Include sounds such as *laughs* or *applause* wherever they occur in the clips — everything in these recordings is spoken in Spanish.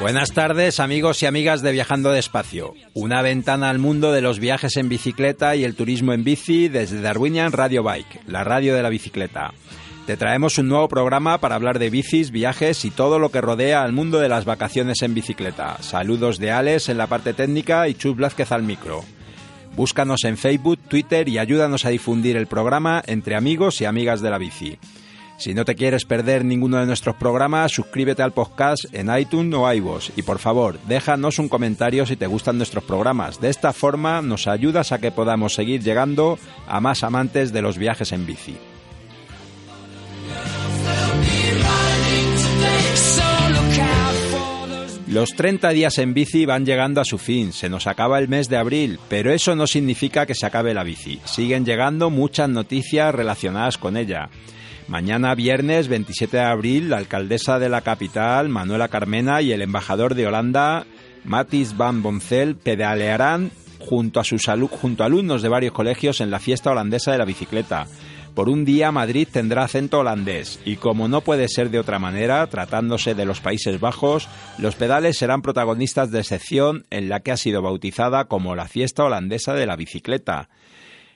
Buenas tardes amigos y amigas de Viajando Despacio, una ventana al mundo de los viajes en bicicleta y el turismo en bici desde Darwinian Radio Bike, la radio de la bicicleta. Te traemos un nuevo programa para hablar de bicis, viajes y todo lo que rodea al mundo de las vacaciones en bicicleta. Saludos de Alex en la parte técnica y Chus Blázquez al micro. Búscanos en Facebook, Twitter y ayúdanos a difundir el programa entre amigos y amigas de la bici. Si no te quieres perder ninguno de nuestros programas, suscríbete al podcast en iTunes o iVoox y por favor, déjanos un comentario si te gustan nuestros programas. De esta forma nos ayudas a que podamos seguir llegando a más amantes de los viajes en bici. Los 30 días en bici van llegando a su fin, se nos acaba el mes de abril, pero eso no significa que se acabe la bici. Siguen llegando muchas noticias relacionadas con ella. Mañana viernes 27 de abril, la alcaldesa de la capital, Manuela Carmena, y el embajador de Holanda, Matis van Boncel, pedalearán junto a, sus junto a alumnos de varios colegios en la fiesta holandesa de la bicicleta. Por un día Madrid tendrá acento holandés y como no puede ser de otra manera, tratándose de los Países Bajos, los pedales serán protagonistas de sección en la que ha sido bautizada como la fiesta holandesa de la bicicleta.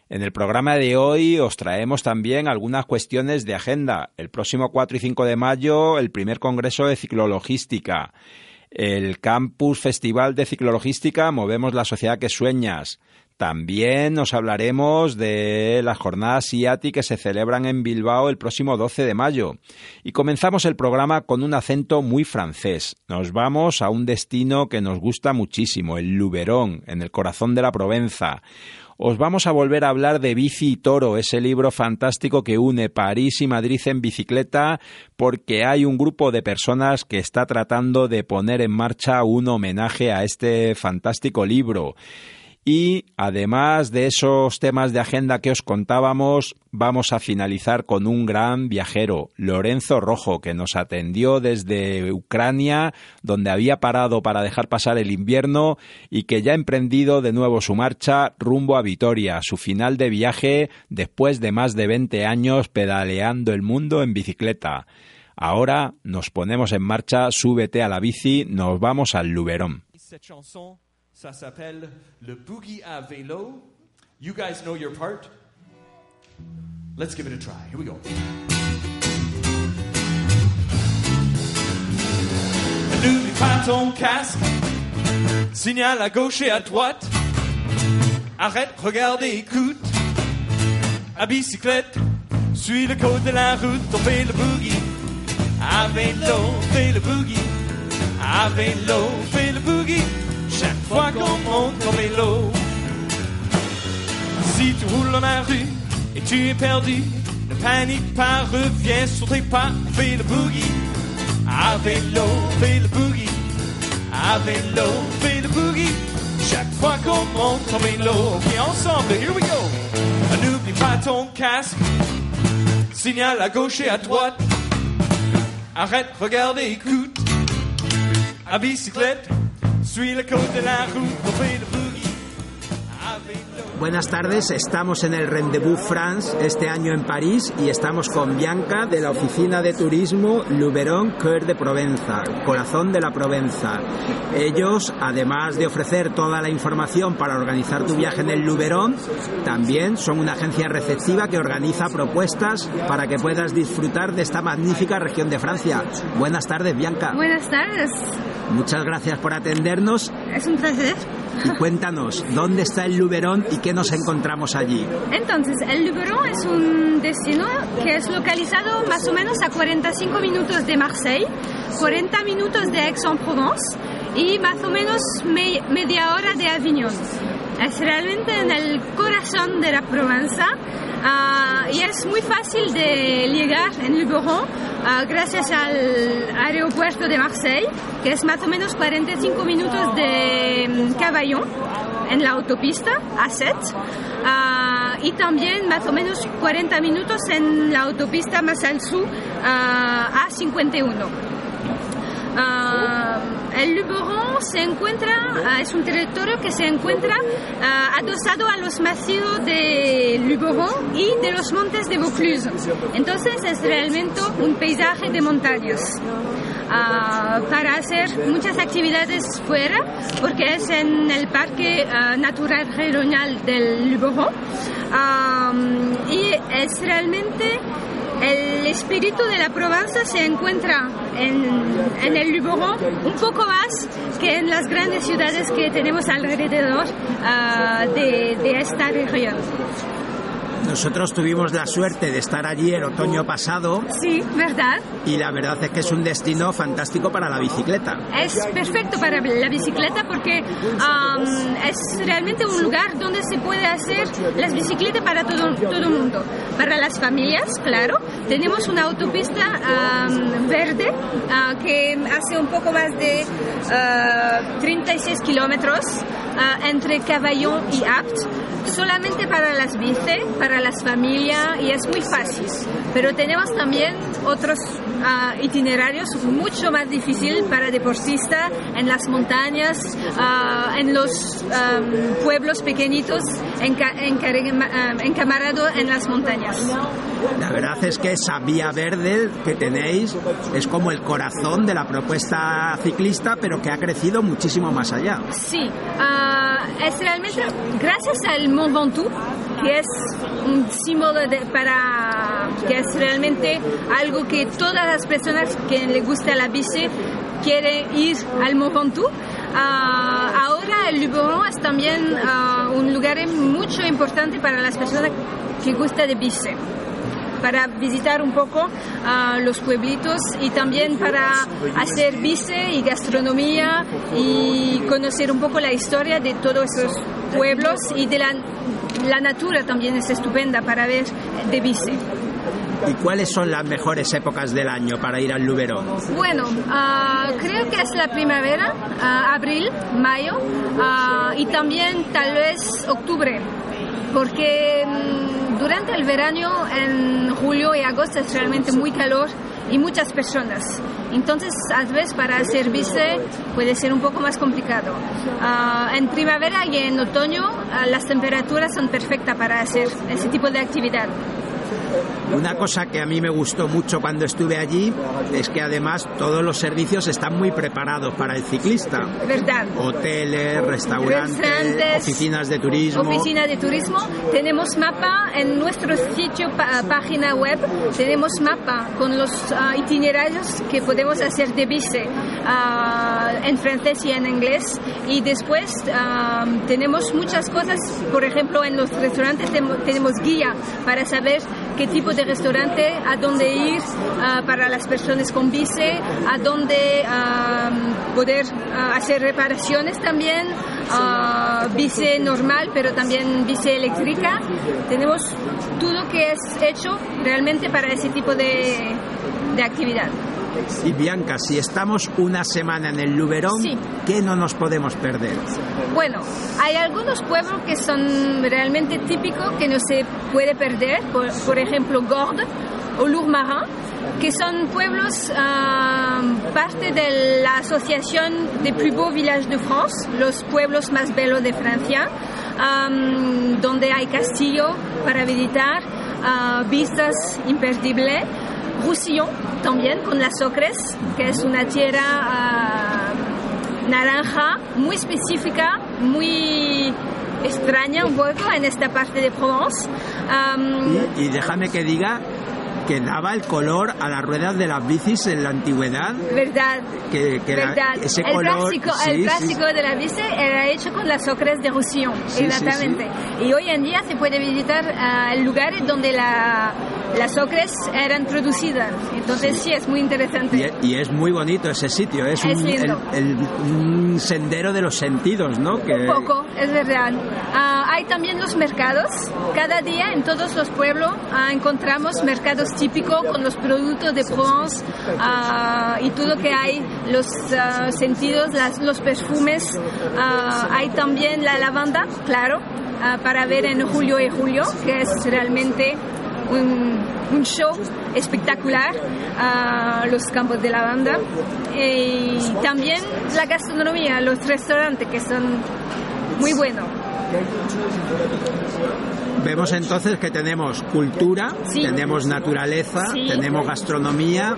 En el programa de hoy os traemos también algunas cuestiones de agenda. El próximo 4 y 5 de mayo, el primer Congreso de Ciclologística. El Campus Festival de Ciclologística Movemos la Sociedad que Sueñas. También nos hablaremos de las jornadas IATI que se celebran en Bilbao el próximo 12 de mayo. Y comenzamos el programa con un acento muy francés. Nos vamos a un destino que nos gusta muchísimo, el Luberon, en el corazón de la Provenza. Os vamos a volver a hablar de Bici y Toro, ese libro fantástico que une París y Madrid en bicicleta, porque hay un grupo de personas que está tratando de poner en marcha un homenaje a este fantástico libro. Y además de esos temas de agenda que os contábamos, vamos a finalizar con un gran viajero, Lorenzo Rojo, que nos atendió desde Ucrania, donde había parado para dejar pasar el invierno y que ya ha emprendido de nuevo su marcha rumbo a Vitoria, su final de viaje después de más de 20 años pedaleando el mundo en bicicleta. Ahora nos ponemos en marcha, súbete a la bici, nos vamos al Luberón. Ça s'appelle le boogie à vélo. You guys know your part. Let's give it a try. Here we go. N'oublie pas ton casque. Signal à gauche et à droite. Arrête, regarde et écoute. À bicyclette, suis le code de la route, on fait le boogie. À vélo, fais le boogie. À vélo, fais le boogie. Chaque fois qu'on monte ton vélo. Si tu roules dans la rue et tu es perdu, ne panique pas, reviens sur tes pas, fais le boogie. À vélo, fais le boogie. À vélo, fais le boogie. Chaque fois qu'on monte ton vélo. Ok, ensemble, here we go. N'oublie pas ton casque. Signal à gauche et à droite. Arrête, regarde et écoute. À bicyclette, Buenas tardes, estamos en el Rendezvous France este año en París y estamos con Bianca de la oficina de turismo Luberon Cœur de Provenza, corazón de la Provenza. Ellos, además de ofrecer toda la información para organizar tu viaje en el Luberon, también son una agencia receptiva que organiza propuestas para que puedas disfrutar de esta magnífica región de Francia. Buenas tardes, Bianca. Buenas tardes, Muchas gracias por atendernos es un placer. y cuéntanos dónde está el Luberon y qué nos encontramos allí. Entonces, el Luberon es un destino que es localizado más o menos a 45 minutos de Marseille, 40 minutos de Aix-en-Provence y más o menos me- media hora de Avignon. Es realmente en el corazón de la Provenza ah, y es muy fácil de llegar en Luberon ah, gracias al aeropuerto de Marseille, que es más o menos 45 minutos de mm, Caballon en la autopista A7 ah, y también más o menos 40 minutos en la autopista más al sur ah, A51. El Luberon se encuentra, ah, es un territorio que se encuentra ah, adosado a los macizos de Luberon y de los montes de Vaucluse. Entonces es realmente un paisaje de montañas. Ah, para hacer muchas actividades fuera, porque es en el Parque ah, Natural Regional del Luberon. Ah, y es realmente el espíritu de la Provenza se encuentra en, el Luberon un poco más que en las grandes ciudades que tenemos alrededor ah, de esta región. Nosotros tuvimos la suerte de estar allí el otoño pasado Sí, ¿verdad? y la verdad es que es un destino fantástico para la bicicleta. Es perfecto para la bicicleta porque am, es realmente un lugar donde se puede hacer las bicicletas para todo todo el mundo. Para las familias, claro. Tenemos una autopista verde ah, que hace un poco más de ah, 36 kilómetros ah, entre Caballon y Apt. Solamente para las bici, para las familias y es muy fácil. Pero tenemos también otros ah, itinerarios mucho más difíciles para deportistas en las montañas, ah, en los am, pueblos pequeñitos, enca- encarema- am, encamarado en las montañas. La verdad es que esa vía verde que tenéis es como el corazón de la propuesta ciclista, pero que ha crecido muchísimo más allá. Sí, ah, es realmente gracias al Mont Ventoux, que es un símbolo de- para que es realmente algo que todas las personas que les gusta la bici quieren ir al Mont Ventoux. Ah, ahora el Luberon es también ah, un lugar mucho importante para las personas que gustan de bici para visitar un poco los pueblitos y también para hacer bici y gastronomía y conocer un poco la historia de todos esos pueblos y de la, la natura también es estupenda para ver de bici. ¿Y cuáles son las mejores épocas del año para ir al Luberon? Bueno, ah, creo que es la primavera, ah, abril, mayo ah, y también tal vez octubre, porque mm, durante el verano, en julio y agosto es realmente muy calor y muchas personas. Entonces, a veces para bici puede ser un poco más complicado. Ah, en primavera y en otoño ah, las temperaturas son perfectas para hacer ese tipo de actividad. Una cosa que a mí me gustó mucho cuando estuve allí es que además todos los servicios están muy preparados para el ciclista. ¿Verdad? Hoteles, restaurantes, Restaurantes, oficinas de turismo. Oficina de turismo. Tenemos mapa en nuestro sitio, página web. Tenemos mapa con los ah, itinerarios que podemos hacer de bici ah, en francés y en inglés. Y después ah, tenemos muchas cosas. Por ejemplo, en los restaurantes tenemos guía para saber qué tipo de restaurante, a dónde ir ah, para las personas con bici, a dónde poder ah, hacer reparaciones también, bici normal, pero también bici eléctrica. Tenemos todo que es hecho realmente para ese tipo de, de actividad. Y Bianca, si estamos una semana en el Luberon, Sí. ¿qué no nos podemos perder? Bueno, hay algunos pueblos que son realmente típicos que no se puede perder, por, por ejemplo Gordes o Lourmarin, que son pueblos ah, parte de la Asociación de Plus Beaux Villages de France, los pueblos más bellos de Francia, am, donde hay castillo para visitar, ah, vistas imperdibles. Roussillon también con las ocres, que es una tierra ah, naranja muy específica, muy extraña un poco en esta parte de Provence. Am, Y, y déjame que diga que daba el color a las ruedas de las bicis en la antigüedad. verdad, Que, que la- verdad. ese el color. plástico, sí, el sí, plástico de la bici era hecho con las ocres de Roussillon, Sí, sí, exactamente. Y hoy en día se puede visitar ah, lugares donde la, las ocres eran producidas. Entonces sí, es muy interesante. Y, y es muy bonito ese sitio, es, Es un, el- el- un sendero de los sentidos, ¿no? Que, Un poco, es verdad. Ah, hay también los mercados. Cada día en todos los pueblos ah, encontramos mercados típicos con los productos de Provence ah, y todo que hay, los sentidos, las- los perfumes. Hay también la lavanda, claro, para ver en julio y julio, que es realmente un, un show espectacular, ah, los campos de lavanda. Y también la gastronomía, los restaurantes que son muy buenos. Vemos entonces que tenemos cultura, Sí. tenemos naturaleza, Sí. tenemos gastronomía,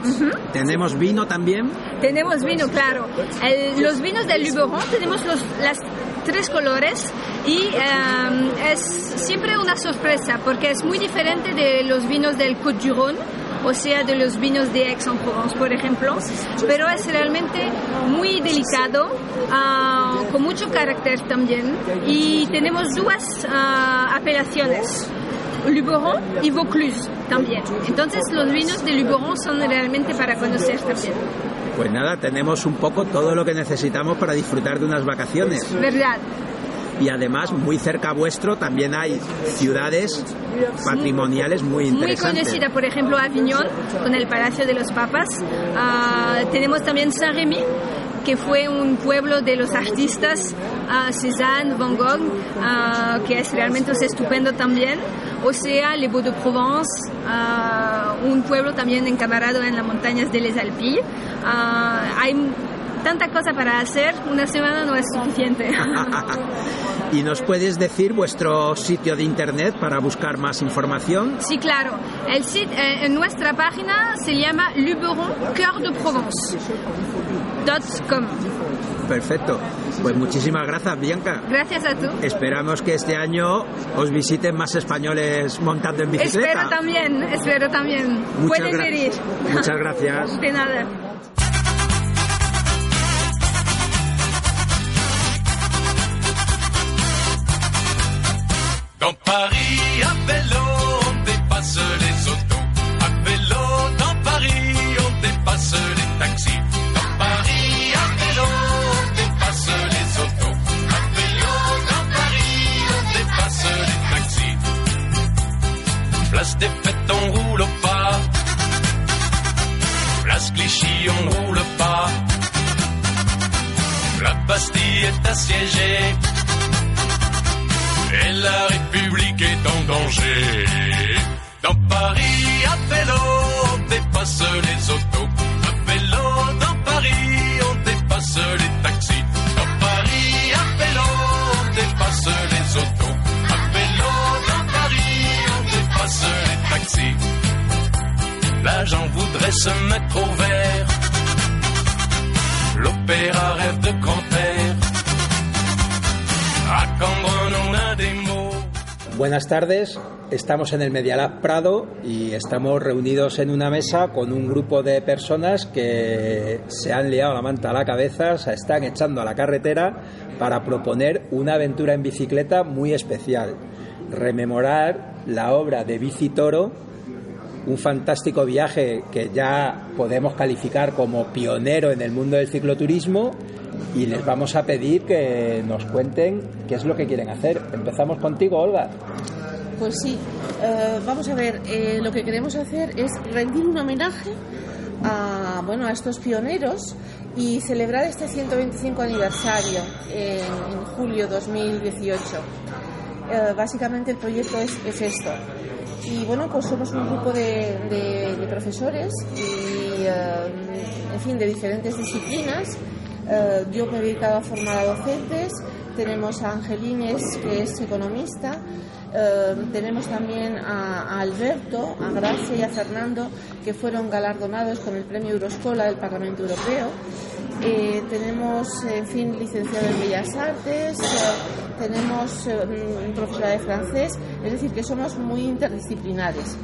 tenemos vino también. Tenemos vino, claro. El- los vinos del Luberon tenemos los las tres colores y eh, es siempre una sorpresa porque es muy diferente de los vinos del Côte du Rhône, o sea, de los vinos de Aix-en-Provence, por ejemplo, pero es realmente muy delicado, ah, con mucho carácter también y tenemos dos ah, apelaciones. Luberon y Vaucluse también. Entonces los vinos de Luberon son realmente para conocer también. Pues nada, tenemos un poco todo lo que necesitamos para disfrutar de unas vacaciones. ¿Verdad? Y además, muy cerca vuestro también hay ciudades patrimoniales muy Muy interesantes. conocida, por ejemplo, Aviñón, con el Palacio de los Papas. Ah, tenemos también Saint-Rémy, que fue un pueblo de los artistas ah, Cézanne, Van Gogh, ah, que es realmente estupendo también. O sea, Les Beaux de Provence, ah, un pueblo también encamarado en las montañas de Les Alpilles. Hay tanta cosa para hacer, una semana no es suficiente. *laughs* ¿Y nos puedes decir vuestro sitio de internet para buscar más información? Sí, claro. El sitio, eh, en nuestra página se llama Luberon Cœur de Provence. Com. Perfecto. Pues muchísimas gracias, Bianca. Gracias a tú. Esperamos que este año os visiten más españoles montando en bicicleta. Espero también, espero también. Muchas Puedes gra- venir. Muchas gracias. *laughs* De nada. Tardes, estamos en el Medialab Prado y estamos reunidos en una mesa con un grupo de personas que se han liado la manta a la cabeza, se están echando a la carretera para proponer una aventura en bicicleta muy especial, rememorar la obra de Bici Toro, un fantástico viaje que ya podemos calificar como pionero en el mundo del cicloturismo y les vamos a pedir que nos cuenten qué es lo que quieren hacer. Empezamos contigo, Olga. Pues sí, eh, vamos a ver, eh, lo que queremos hacer es rendir un homenaje a, bueno, a estos pioneros y celebrar este 125 aniversario en, en julio 2018. Eh, básicamente el proyecto es, es esto. Y bueno, pues somos un grupo de, profesores y, en fin, de diferentes disciplinas. Yo me he dedicado a formar a docentes. Tenemos a Angelines, que es economista. Eh, tenemos también a, a Alberto, a Gracia y a Fernando, que fueron galardonados con el premio Euroscola del Parlamento Europeo. Eh, tenemos, en fin, licenciado en Bellas Artes, eh, tenemos eh, profesora de francés, es decir, que somos muy interdisciplinares.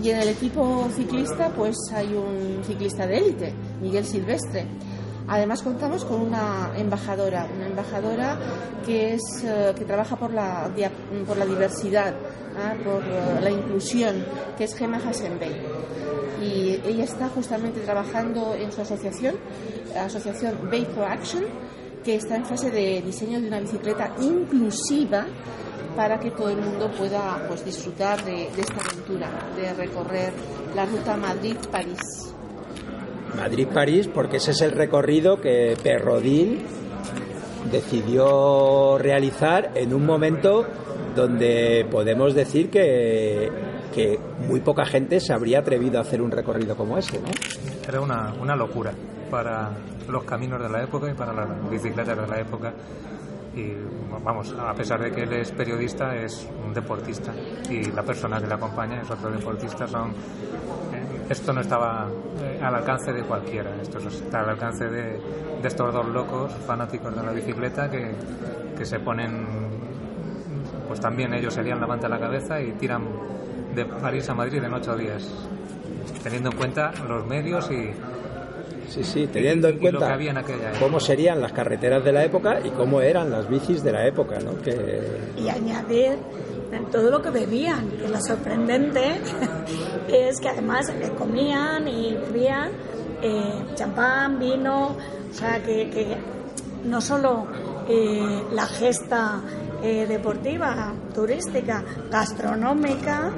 Y en el equipo ciclista, pues hay un ciclista de élite, Miguel Silvestre. Además contamos con una embajadora, una embajadora que es eh, que trabaja por la por la diversidad, ¿ah? por eh, la inclusión, que es Gemma Hasenbey. Y ella está justamente trabajando en su asociación, la asociación Bay for Action, que está en fase de diseño de una bicicleta inclusiva para que todo el mundo pueda pues, disfrutar de, de esta aventura, de recorrer la ruta Madrid-París. Madrid-París, porque ese es el recorrido que Perrodil decidió realizar en un momento donde podemos decir que, muy poca gente se habría atrevido a hacer un recorrido como ese, ¿no? Era una, una locura para los caminos de la época y para las bicicletas de la época y vamos, a pesar de que él es periodista, es un deportista y la persona que le acompaña es otro deportista. Son, esto no estaba eh, al alcance de cualquiera, esto está al alcance de, estos dos locos fanáticos de la bicicleta que, que se ponen, pues también ellos serían la manta a la cabeza y tiran de París a Madrid en ocho días, teniendo en cuenta los medios y, Sí, sí, teniendo en cuenta cómo serían las carreteras de la época y cómo eran las bicis de la época, ¿no? Que... Y añadir todo lo que bebían, que lo sorprendente *laughs* es que además comían y bebían eh, champán, vino, o sea, que, que no solo eh, la gesta eh, deportiva, turística, gastronómica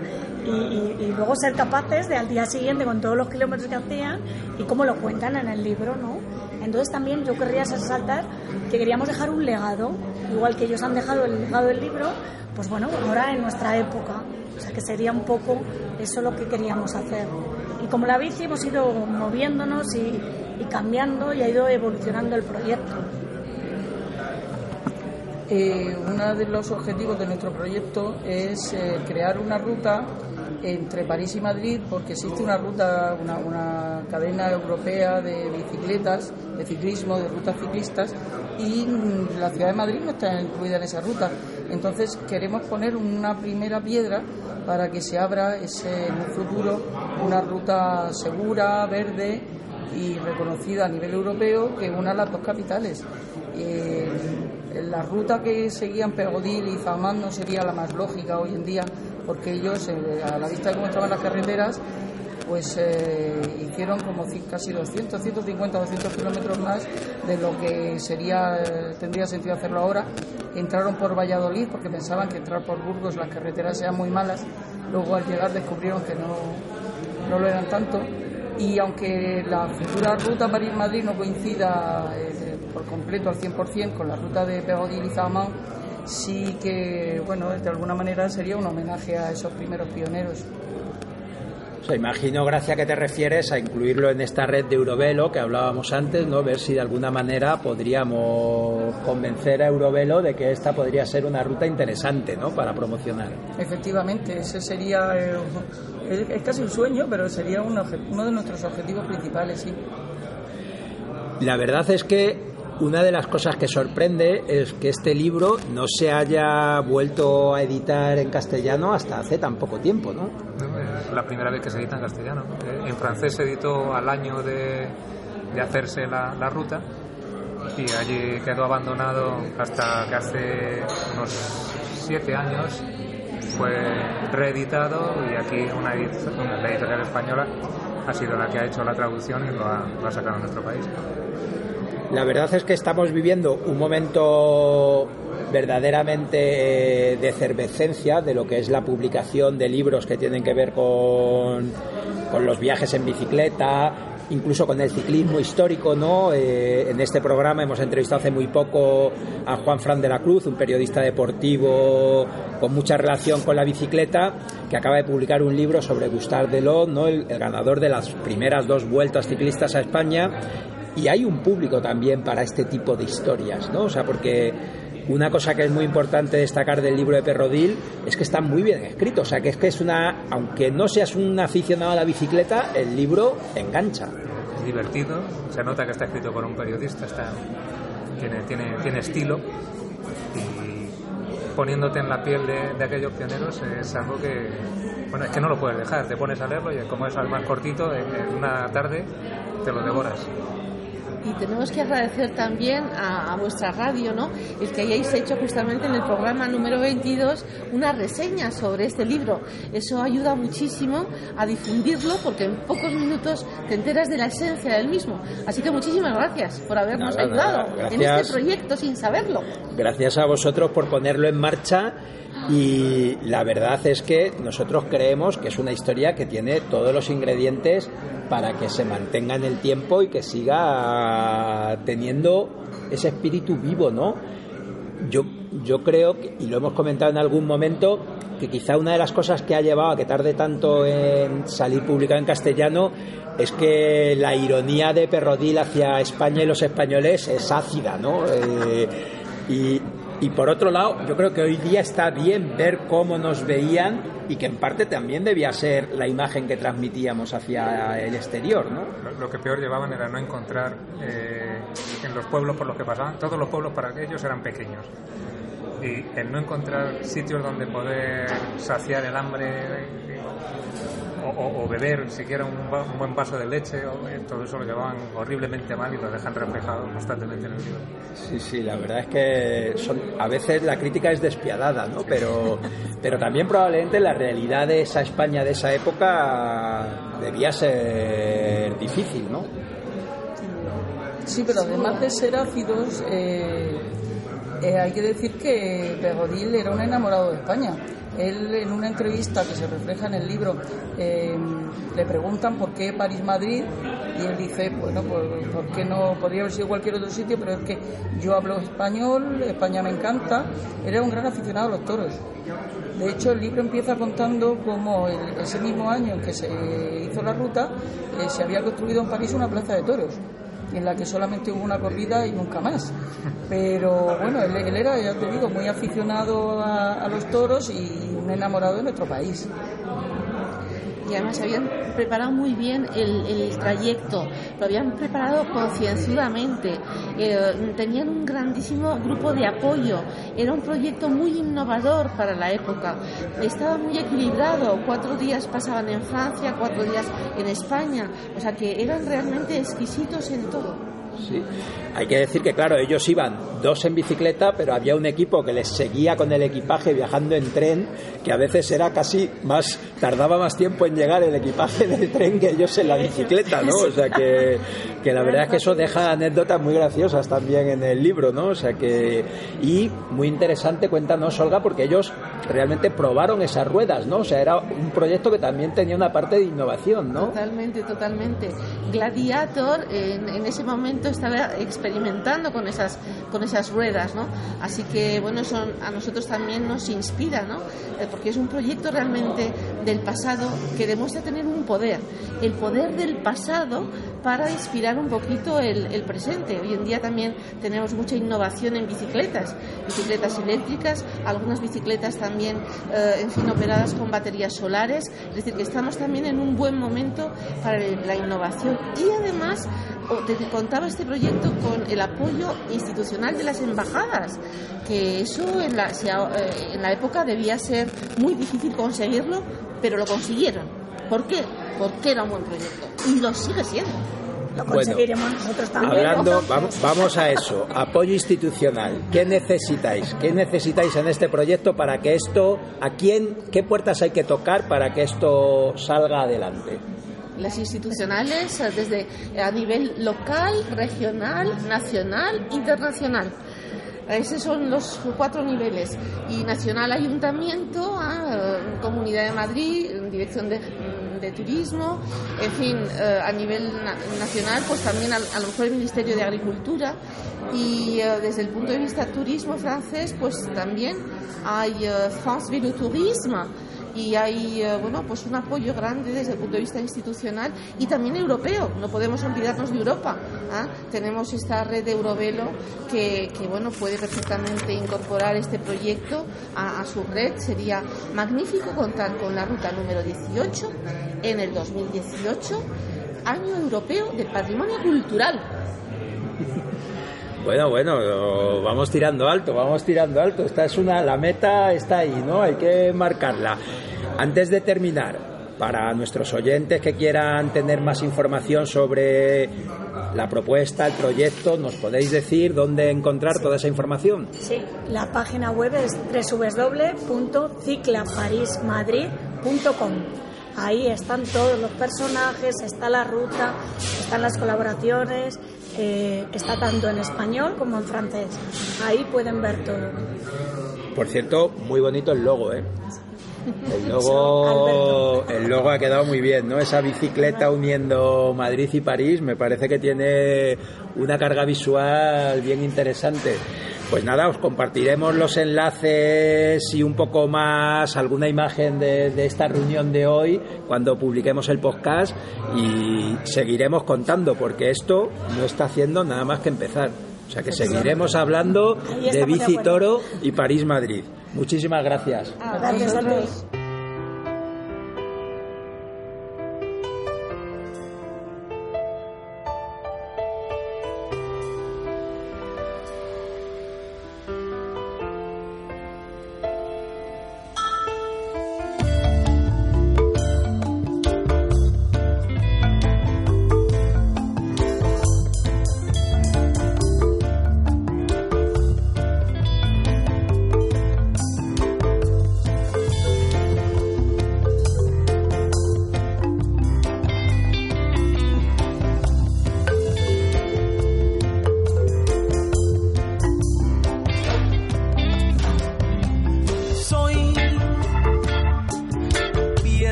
y, y, y, luego ser capaces de al día siguiente con todos los kilómetros que hacían y cómo lo cuentan en el libro, ¿no? Entonces también yo querría resaltar que queríamos dejar un legado, igual que ellos han dejado el legado del libro, pues bueno, ahora en nuestra época, o sea que sería un poco eso lo que queríamos hacer. Y como la bici hemos ido moviéndonos y, y cambiando y ha ido evolucionando el proyecto. Eh, uno de los objetivos de nuestro proyecto es eh, crear una ruta entre París y Madrid, porque existe una ruta, una, cadena europea de bicicletas, de ciclismo, de rutas ciclistas, y la ciudad de Madrid no está incluida en esa ruta. Entonces queremos poner una primera piedra para que se abra ese, en un futuro una ruta segura, verde y reconocida a nivel europeo que una las dos capitales. Eh, la ruta que seguían Pergodil y Zamán no sería la más lógica hoy en día porque ellos, eh, a la vista de cómo estaban las carreteras, pues eh, hicieron como casi 200, 150, 200 kilómetros más de lo que sería eh, tendría sentido hacerlo ahora. Entraron por Valladolid porque pensaban que entrar por Burgos las carreteras eran muy malas. Luego al llegar descubrieron que no, no lo eran tanto. Y aunque la futura ruta París-Madrid no coincida por completo al 100% con la ruta de Pegodil y Zamán, sí que, bueno, de alguna manera sería un homenaje a esos primeros pioneros. O sea, imagino, Gracia, que te refieres a incluirlo en esta red de Eurovelo que hablábamos antes, ¿no? Ver si de alguna manera podríamos convencer a Eurovelo de que esta podría ser una ruta interesante, ¿no? Para promocionar. Efectivamente, ese sería, eh, es casi un sueño, pero sería un uno de nuestros objetivos principales, sí. La verdad es que una de las cosas que sorprende es que este libro no se haya vuelto a editar en castellano hasta hace tan poco tiempo, ¿no? La primera vez que se edita en castellano. En francés se editó al año de, hacerse la, ruta y allí quedó abandonado hasta que hace unos siete años fue reeditado y aquí una editorial, la editorial española ha sido la que ha hecho la traducción y lo ha, lo ha sacado en nuestro país. La verdad es que estamos viviendo un momento verdaderamente de efervescencia de lo que es la publicación de libros que tienen que ver con, con los viajes en bicicleta, incluso con el ciclismo histórico, ¿no? Eh, en este programa hemos entrevistado hace muy poco a Juan Fran de la Cruz, un periodista deportivo con mucha relación con la bicicleta, que acaba de publicar un libro sobre Gustave Delot, ¿no? El ganador de las primeras dos vueltas ciclistas a España y hay un público también para este tipo de historias, ¿no? O sea, porque una cosa que es muy importante destacar del libro de Perrodil es que está muy bien escrito, o sea, que es que es una, aunque no seas un aficionado a la bicicleta, el libro engancha. Es divertido, se nota que está escrito por un periodista, está, tiene, tiene, tiene estilo y poniéndote en la piel de, de aquellos pioneros es algo que, bueno, es que no lo puedes dejar, te pones a leerlo y como es más cortito, en una tarde te lo devoras. Y tenemos que agradecer también a, a, vuestra radio, ¿no? El que hayáis hecho justamente en el programa número 22 una reseña sobre este libro. Eso ayuda muchísimo a difundirlo porque en pocos minutos te enteras de la esencia del mismo. Así que muchísimas gracias por habernos Nada, ayudado nada. en este proyecto sin saberlo. Gracias a vosotros por ponerlo en marcha y la verdad es que nosotros creemos que es una historia que tiene todos los ingredientes para que se mantenga en el tiempo y que siga teniendo ese espíritu vivo, ¿no? Yo, yo creo, y lo hemos comentado en algún momento, que quizá una de las cosas que ha llevado a que tarde tanto en salir publicado en castellano es que la ironía de Perrodil hacia España y los españoles es ácida, ¿no? Eh, y, y por otro lado, yo creo que hoy día está bien ver cómo nos veían y que en parte también debía ser la imagen que transmitíamos hacia el exterior, ¿no? Lo, que peor llevaban era no encontrar eh, en los pueblos por los que pasaban, todos los pueblos para ellos eran pequeños. Y el no encontrar sitios donde poder saciar el hambre o, o- beber siquiera un buen vaso de leche, o, eh, todo eso lo llevaban horriblemente mal y lo dejan reflejado constantemente en el libro. Sí, sí, la verdad es que son, a veces la crítica es despiadada, ¿no? Pero, pero también probablemente la realidad de esa España de esa época debía ser difícil, ¿no? Sí, pero además de ser ácidos, eh, eh, hay que decir que Pegodil era un enamorado de España. Él, en una entrevista que se refleja en el libro, eh, le preguntan por qué París-Madrid y él dice, bueno, pues por qué no podría haber sido cualquier otro sitio, pero es que yo hablo español, España me encanta. Era un gran aficionado a los toros. De hecho, el libro empieza contando cómo ese mismo año en que se hizo la ruta, eh, se había construido en París una plaza de toros en la que solamente hubo una corrida y nunca más. Pero bueno, él, era, ya te digo, muy aficionado a los toros y un enamorado de nuestro país. Y además habían preparado muy bien el, el trayecto, lo habían preparado concienzudamente, eh, tenían un grandísimo grupo de apoyo, era un proyecto muy innovador para la época, estaba muy equilibrado, cuatro días pasaban en Francia, cuatro días en España, o sea que eran realmente exquisitos en todo. Sí. Hay que decir que, claro, ellos iban dos en bicicleta, pero había un equipo que les seguía con el equipaje viajando en tren, que a veces era casi más, tardaba más tiempo en llegar el equipaje del tren que ellos en la bicicleta, ¿no? O sea que, que la verdad es que eso deja anécdotas muy graciosas también en el libro, ¿no? O sea que, y muy interesante, cuéntanos, Olga, porque ellos realmente probaron esas ruedas, ¿no? O sea, era un proyecto que también tenía una parte de innovación, ¿no? Totalmente, totalmente. Gladiator en, en ese momento estaba experimentando con esas, con esas ruedas, ¿no? Así que, bueno, eso a nosotros también nos inspira, ¿no? Eh, Porque es un proyecto realmente del pasado que demuestra tener un poder, el poder del pasado para inspirar un poquito el, presente. Hoy en día también tenemos mucha innovación en bicicletas, bicicletas eléctricas, algunas bicicletas también, eh, en fin, operadas con baterías solares. Es decir, que estamos también en un buen momento para la innovación y además contaba este proyecto con el apoyo institucional de las embajadas, que eso en la, eh, en la época debía ser muy difícil conseguirlo, pero lo consiguieron. ¿Por qué? Porque era un buen proyecto y lo sigue siendo. Lo Bueno, conseguiremos nosotros también. Hablando, vamos, vamos a eso, apoyo institucional. ¿Qué necesitáis? ¿Qué necesitáis en este proyecto para que esto, a quién, qué puertas hay que tocar para que esto salga adelante? Las institucionales eh, desde a nivel local, regional, nacional, internacional. Esos son los cuatro niveles. Y nacional ayuntamiento, ah, eh, Comunidad de Madrid, Dirección de, de Turismo, en fin, eh, a nivel na- nacional, pues también a, lo mejor el Ministerio de Agricultura. Y eh, desde el punto de vista turismo francés, pues también hay eh, France Vélo Tourisme y hay eh, bueno pues un apoyo grande desde el punto de vista institucional y también europeo. No podemos olvidarnos de Europa ¿ah? tenemos esta red de Eurovelo que, que, bueno puede perfectamente incorporar este proyecto a, su red. Sería magnífico contar con la ruta número 18 en el 2018 año europeo del patrimonio cultural Bueno, bueno, vamos tirando alto, vamos tirando alto. Esta es una, la meta está ahí, ¿no? Hay que marcarla. Antes de terminar, para nuestros oyentes que quieran tener más información sobre la propuesta, el proyecto. ¿Nos podéis decir dónde encontrar toda esa información? Sí, la página web es www.ciclaparismadrid.com. Ahí están todos los personajes, está la ruta, están las colaboraciones, eh, está tanto en español como en francés. Ahí pueden ver todo. Por cierto, muy bonito el logo, ¿eh? *laughs* El logo, el logo ha quedado muy bien, ¿no? Esa bicicleta uniendo Madrid y París me parece que tiene una carga visual bien interesante. Pues nada, os compartiremos los enlaces y un poco más, alguna imagen de, de esta reunión de hoy cuando publiquemos el podcast y seguiremos contando porque esto no está haciendo nada más que empezar. O sea que seguiremos hablando de Bici. Toro y París-Madrid. Muchísimas gracias. Gracias a todos.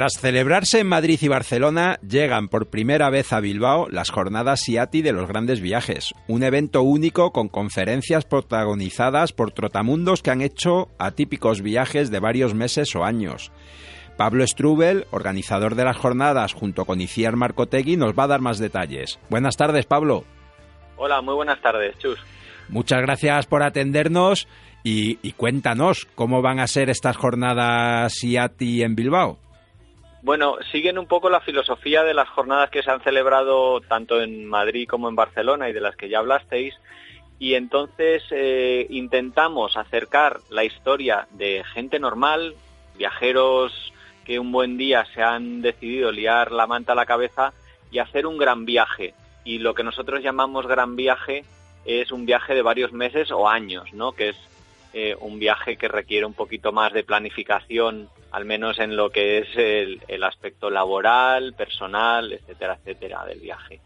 Tras celebrarse en Madrid y Barcelona, llegan por primera vez a Bilbao las jornadas SIATI de los grandes viajes, un evento único con conferencias protagonizadas por trotamundos que han hecho atípicos viajes de varios meses o años. Pablo Strubel, organizador de las jornadas junto con Iciar Marcotegui, nos va a dar más detalles. Buenas tardes, Pablo. Hola, muy buenas tardes, Chus. Muchas gracias por atendernos y, y cuéntanos cómo van a ser estas jornadas SIATI en Bilbao. Bueno, siguen un poco la filosofía de las jornadas que se han celebrado tanto en Madrid como en Barcelona y de las que ya hablasteis. Y entonces eh, intentamos acercar la historia de gente normal, viajeros que un buen día se han decidido liar la manta a la cabeza y hacer un gran viaje. Y lo que nosotros llamamos gran viaje es un viaje de varios meses o años, ¿no? Que es eh, un viaje que requiere un poquito más de planificación, al menos en lo que es el, aspecto laboral, personal, etcétera, etcétera, del viaje.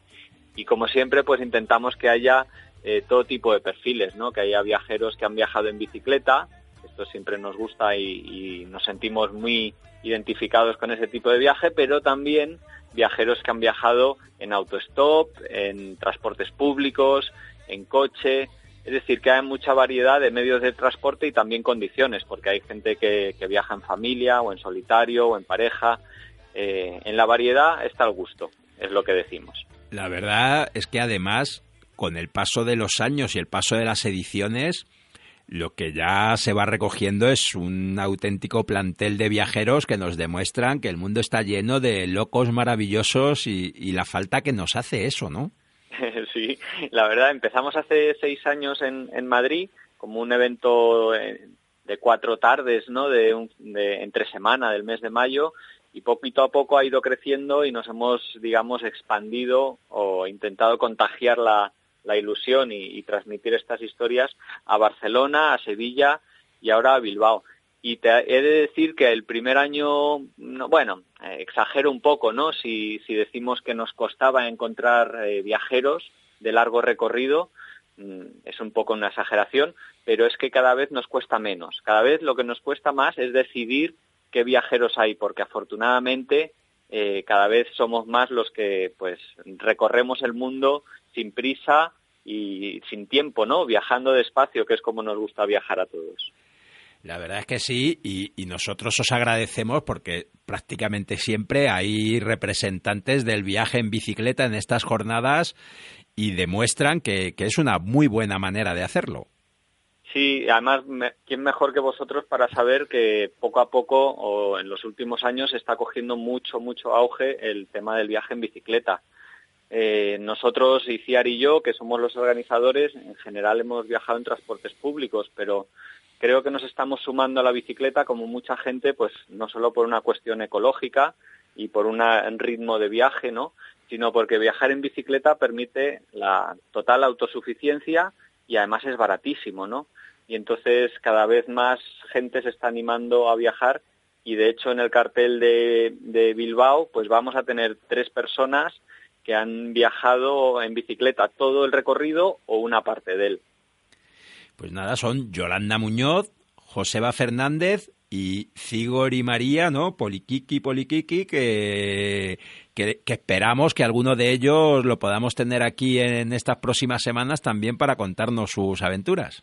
Y como siempre, pues intentamos que haya eh, todo tipo de perfiles, ¿no? Que haya viajeros que han viajado en bicicleta, esto siempre nos gusta y, y nos sentimos muy identificados con ese tipo de viaje, pero también viajeros que han viajado en autostop, en transportes públicos, en coche, es decir, que hay mucha variedad de medios de transporte y también condiciones, porque hay gente que, viaja en familia o en solitario o en pareja. Eh, en la variedad está el gusto, es lo que decimos. La verdad es que además, con el paso de los años y el paso de las ediciones, lo que ya se va recogiendo es un auténtico plantel de viajeros que nos demuestran que el mundo está lleno de locos maravillosos y la falta que nos hace eso, ¿no? *laughs* sí, la verdad, empezamos hace seis años en, Madrid como un evento eh, de cuatro tardes, ¿no? De, entre semana del mes de mayo y poquito a poco ha ido creciendo y nos hemos, digamos, expandido o intentado contagiar la ilusión y, transmitir estas historias a Barcelona, a Sevilla y ahora a Bilbao. Y te he de decir que el primer año, bueno, eh, exagero un poco, ¿no? Si, decimos que nos costaba encontrar eh, viajeros de largo recorrido, mm, es un poco una exageración, pero es que cada vez nos cuesta menos. Cada vez lo que nos cuesta más es decidir qué viajeros hay, porque afortunadamente eh, cada vez somos más los que pues recorremos el mundo sin prisa y sin tiempo, ¿no? Viajando despacio, que es como nos gusta viajar a todos. La verdad es que sí, y, nosotros os agradecemos porque prácticamente siempre hay representantes del viaje en bicicleta en estas jornadas y demuestran que, es una muy buena manera de hacerlo. Sí, además, ¿quién mejor que vosotros para saber que poco a poco o en los últimos años está cogiendo mucho, mucho auge el tema del viaje en bicicleta? Eh, nosotros, Iciar y yo, que somos los organizadores, en general hemos viajado en transportes públicos, pero creo que nos estamos sumando a la bicicleta como mucha gente, pues no solo por una cuestión ecológica y por un ritmo de viaje, ¿no? sino porque viajar en bicicleta permite la total autosuficiencia y además es baratísimo, ¿no? Y entonces cada vez más gente se está animando a viajar y de hecho en el cartel de, Bilbao pues vamos a tener tres personas que han viajado en bicicleta todo el recorrido o una parte de él. Pues nada, son Yolanda Muñoz, Joseba Fernández y Cigor y María, ¿no? Poliquiqui, Poliquiqui, que, que, esperamos que alguno de ellos lo podamos tener aquí en estas próximas semanas también para contarnos sus aventuras.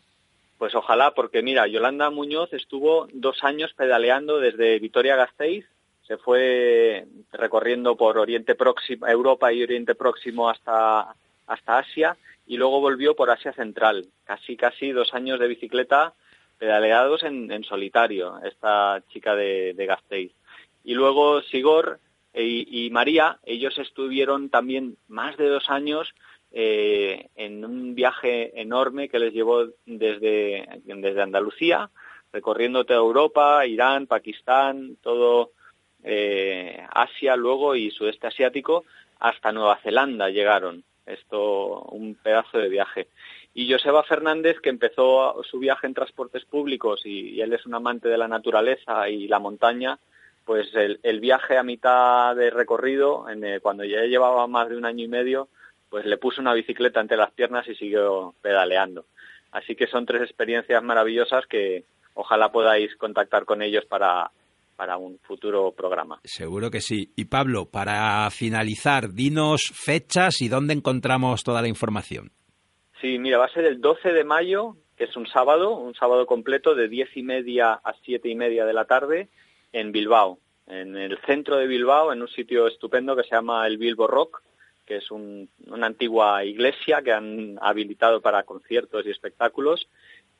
Pues ojalá, porque mira, Yolanda Muñoz estuvo dos años pedaleando desde Vitoria-Gasteiz, se fue recorriendo por Oriente Próximo, Europa y Oriente Próximo hasta, hasta Asia y luego volvió por Asia Central. Casi, casi dos años de bicicleta pedaleados en, solitario, esta chica de, de Gasteiz. Y luego Sigor y, María, ellos estuvieron también más de dos años eh, en un viaje enorme que les llevó desde, desde Andalucía, recorriendo toda Europa, Irán, Pakistán, todo eh, Asia luego y sudeste asiático, hasta Nueva Zelanda llegaron esto un pedazo de viaje. Y Joseba Fernández, que empezó su viaje en transportes públicos y, él es un amante de la naturaleza y la montaña, pues el, viaje a mitad de recorrido, en cuando ya llevaba más de un año y medio, pues le puso una bicicleta entre las piernas y siguió pedaleando. Así que son tres experiencias maravillosas que ojalá podáis contactar con ellos para, para un futuro programa. Seguro que sí. Y Pablo, para finalizar, dinos fechas y dónde encontramos toda la información. Sí, mira, va a ser el 12 de mayo, que es un sábado, un sábado completo de diez y media a siete y media de la tarde en Bilbao, en el centro de Bilbao, en un sitio estupendo que se llama el Bilbo Rock, que es una antigua iglesia que han habilitado para conciertos y espectáculos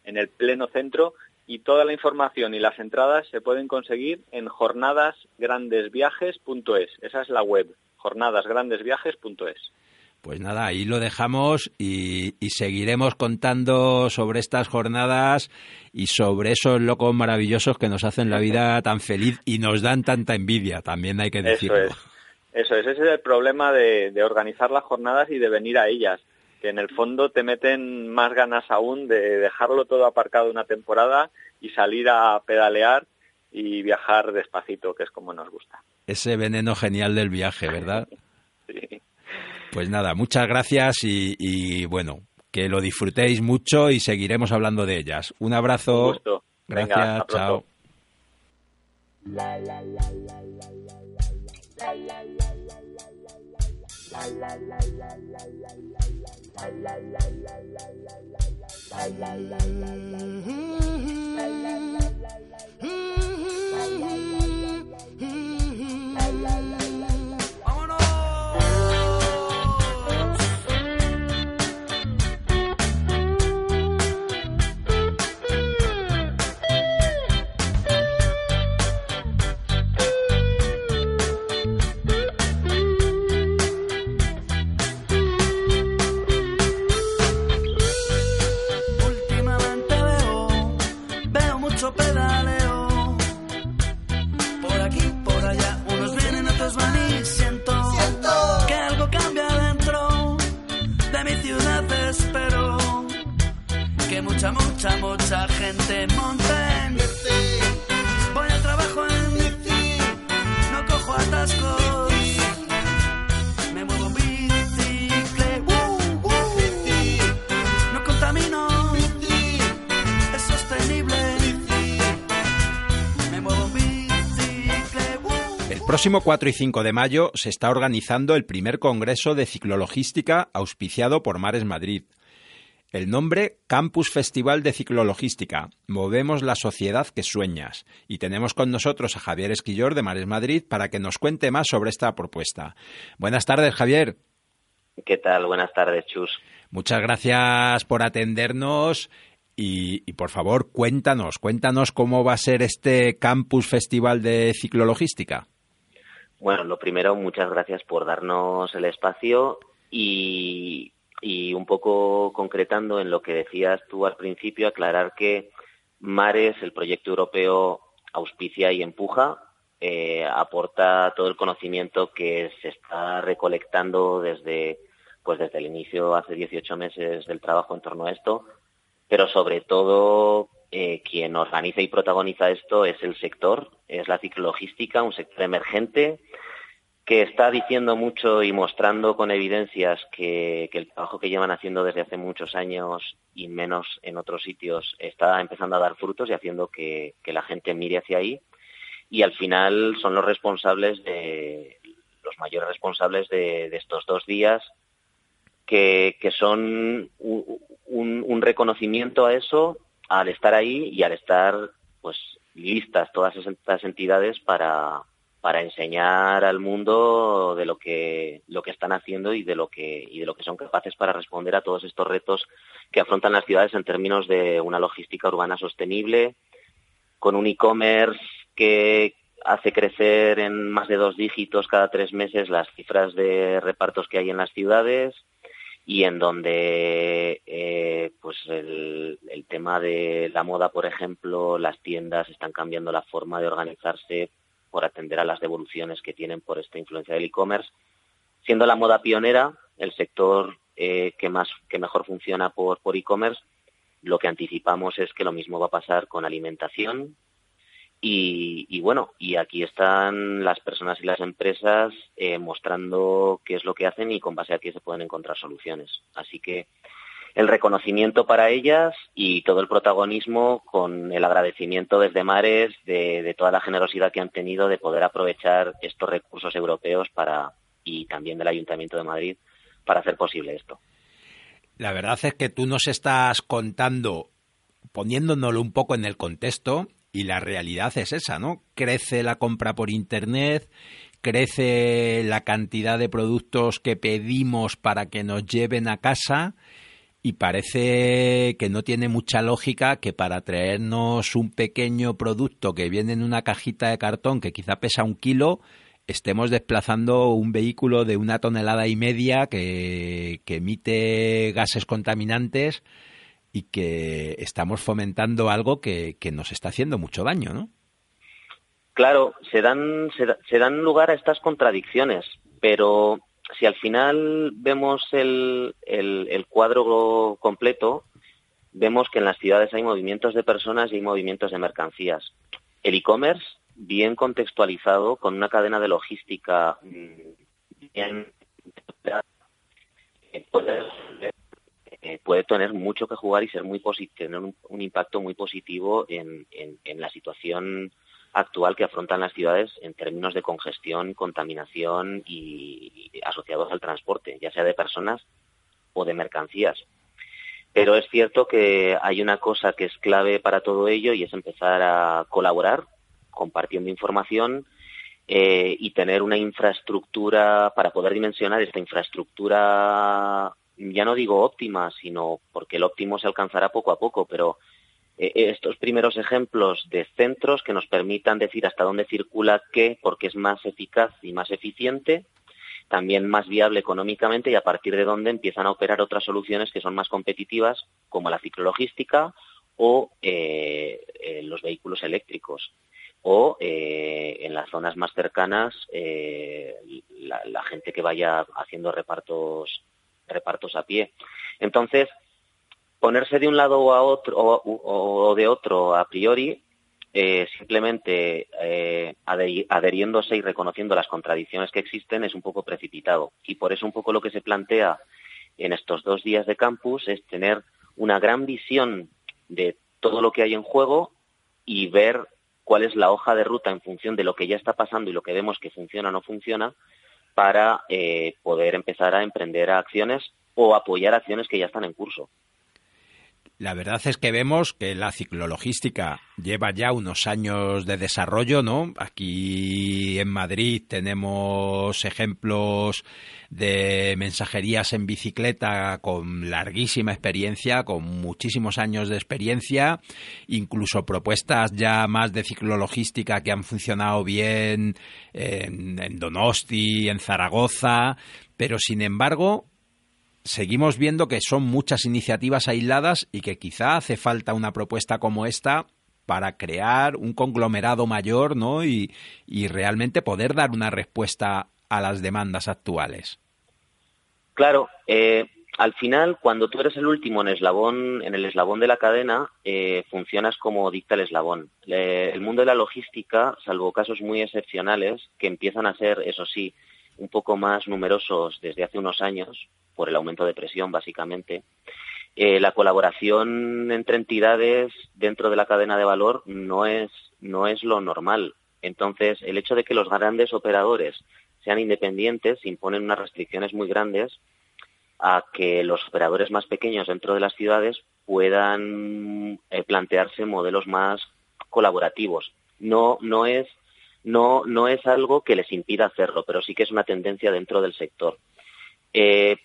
en el pleno centro y toda la información y las entradas se pueden conseguir en jornadasgrandesviajes.es. Esa es la web, jornadasgrandesviajes.es. Pues nada, ahí lo dejamos y, seguiremos contando sobre estas jornadas y sobre esos locos maravillosos que nos hacen la vida *laughs* tan feliz y nos dan tanta envidia, también hay que decirlo. Eso es, eso es ese es el problema de organizar las jornadas y de venir a ellas que en el fondo te meten más ganas aún de dejarlo todo aparcado una temporada y salir a pedalear y viajar despacito, que es como nos gusta. Ese veneno genial del viaje, ¿verdad? *laughs* sí. Pues nada, muchas gracias y, bueno, que lo disfrutéis mucho y seguiremos hablando de ellas. Un abrazo. Un gusto. Gracias, chao. Mm-hmm. Mm-hmm. Próximo 4 y 5 de mayo se está organizando el primer Congreso de Ciclologística auspiciado por Mares Madrid. El nombre Campus Festival de Ciclologística. Movemos la sociedad que sueñas. Y tenemos con nosotros a Javier Esquillor de Mares Madrid para que nos cuente más sobre esta propuesta. Buenas tardes, Javier. ¿Qué tal? Buenas tardes, Chus. Muchas gracias por atendernos y, y, por favor cuéntanos, cuéntanos cómo va a ser este Campus Festival de Ciclologística. Bueno, lo primero, muchas gracias por darnos el espacio y, un poco concretando en lo que decías tú al principio, aclarar que Mares, el proyecto europeo, auspicia y empuja, eh, aporta todo el conocimiento que se está recolectando desde, pues desde el inicio, hace 18 meses, del trabajo en torno a esto, pero sobre todo eh, quien organiza y protagoniza esto es el sector, es la ciclologística, un sector emergente que está diciendo mucho y mostrando con evidencias que, el trabajo que llevan haciendo desde hace muchos años y menos en otros sitios está empezando a dar frutos y haciendo que, la gente mire hacia ahí. Y al final son los responsables de, los mayores responsables de, estos dos días, que, son un, un, reconocimiento a eso al estar ahí y al estar pues listas todas estas entidades para, para enseñar al mundo de lo que lo que están haciendo y de lo que y de lo que son capaces para responder a todos estos retos que afrontan las ciudades en términos de una logística urbana sostenible con un e-commerce que hace crecer en más de dos dígitos cada tres meses las cifras de repartos que hay en las ciudades y en donde eh, pues el, el tema de la moda por ejemplo las tiendas están cambiando la forma de organizarse por atender a las devoluciones que tienen por esta influencia del e-commerce. Siendo la moda pionera, el sector eh, que más que mejor funciona por, por e-commerce, lo que anticipamos es que lo mismo va a pasar con alimentación. Y, bueno, y aquí están las personas y las empresas eh, mostrando qué es lo que hacen y con base a qué se pueden encontrar soluciones. Así que el reconocimiento para ellas y todo el protagonismo con el agradecimiento desde Mares de, toda la generosidad que han tenido de poder aprovechar estos recursos europeos para y también del Ayuntamiento de Madrid para hacer posible esto. La verdad es que tú nos estás contando, poniéndonoslo un poco en el contexto, y la realidad es esa, ¿no? Crece la compra por Internet, crece la cantidad de productos que pedimos para que nos lleven a casa y parece que no tiene mucha lógica que para traernos un pequeño producto que viene en una cajita de cartón que quizá pesa un kilo, estemos desplazando un vehículo de una tonelada y media que, emite gases contaminantes y que estamos fomentando algo que, nos está haciendo mucho daño, ¿no? Claro, se dan, se dan lugar a estas contradicciones, pero si al final vemos el, el, cuadro completo, vemos que en las ciudades hay movimientos de personas y hay movimientos de mercancías. El e-commerce, bien contextualizado, con una cadena de logística mm, bien puede, eh, puede tener mucho que jugar y ser muy tener un, impacto muy positivo en, la situación actual que afrontan las ciudades en términos de congestión, contaminación y, asociados al transporte, ya sea de personas o de mercancías. Pero es cierto que hay una cosa que es clave para todo ello y es empezar a colaborar compartiendo información eh, y tener una infraestructura para poder dimensionar esta infraestructura, ya no digo óptima, sino porque el óptimo se alcanzará poco a poco, pero eh, estos primeros ejemplos de centros que nos permitan decir hasta dónde circula qué, porque es más eficaz y más eficiente, también más viable económicamente y a partir de dónde empiezan a operar otras soluciones que son más competitivas, como la ciclologística o eh, eh, los vehículos eléctricos. O en las zonas más cercanas la, gente que vaya haciendo repartos repartos a pie. Entonces, ponerse de un lado o, a otro, o, de otro a priori, eh, simplemente eh, adheriéndose y reconociendo las contradicciones que existen es un poco precipitado. Y por eso un poco lo que se plantea en estos dos días de campus es tener una gran visión de todo lo que hay en juego y ver cuál es la hoja de ruta en función de lo que ya está pasando y lo que vemos que funciona o no funciona para eh, poder empezar a emprender acciones o apoyar acciones que ya están en curso. La verdad es que vemos que la ciclologística lleva ya unos años de desarrollo, ¿no? Aquí en Madrid tenemos ejemplos de mensajerías en bicicleta con larguísima experiencia, con muchísimos años de experiencia, incluso propuestas ya más de ciclologística que han funcionado bien en, en Donosti, en Zaragoza, pero sin embargo seguimos viendo que son muchas iniciativas aisladas y que quizá hace falta una propuesta como esta para crear un conglomerado mayor ¿no? y, realmente poder dar una respuesta a las demandas actuales. Claro, eh, al final, cuando tú eres el último en, eslabón, en el eslabón de la cadena, eh, funcionas como dicta el eslabón. el mundo de la logística, salvo casos muy excepcionales, que empiezan a ser, eso sí, un poco más numerosos desde hace unos años, por el aumento de presión, básicamente. Eh, la colaboración entre entidades dentro de la cadena de valor no es, no es lo normal. Entonces, el hecho de que los grandes operadores sean independientes imponen unas restricciones muy grandes a que los operadores más pequeños dentro de las ciudades puedan eh, plantearse modelos más colaborativos. No, no es no, no es algo que les impida hacerlo, pero sí que es una tendencia dentro del sector. Eh,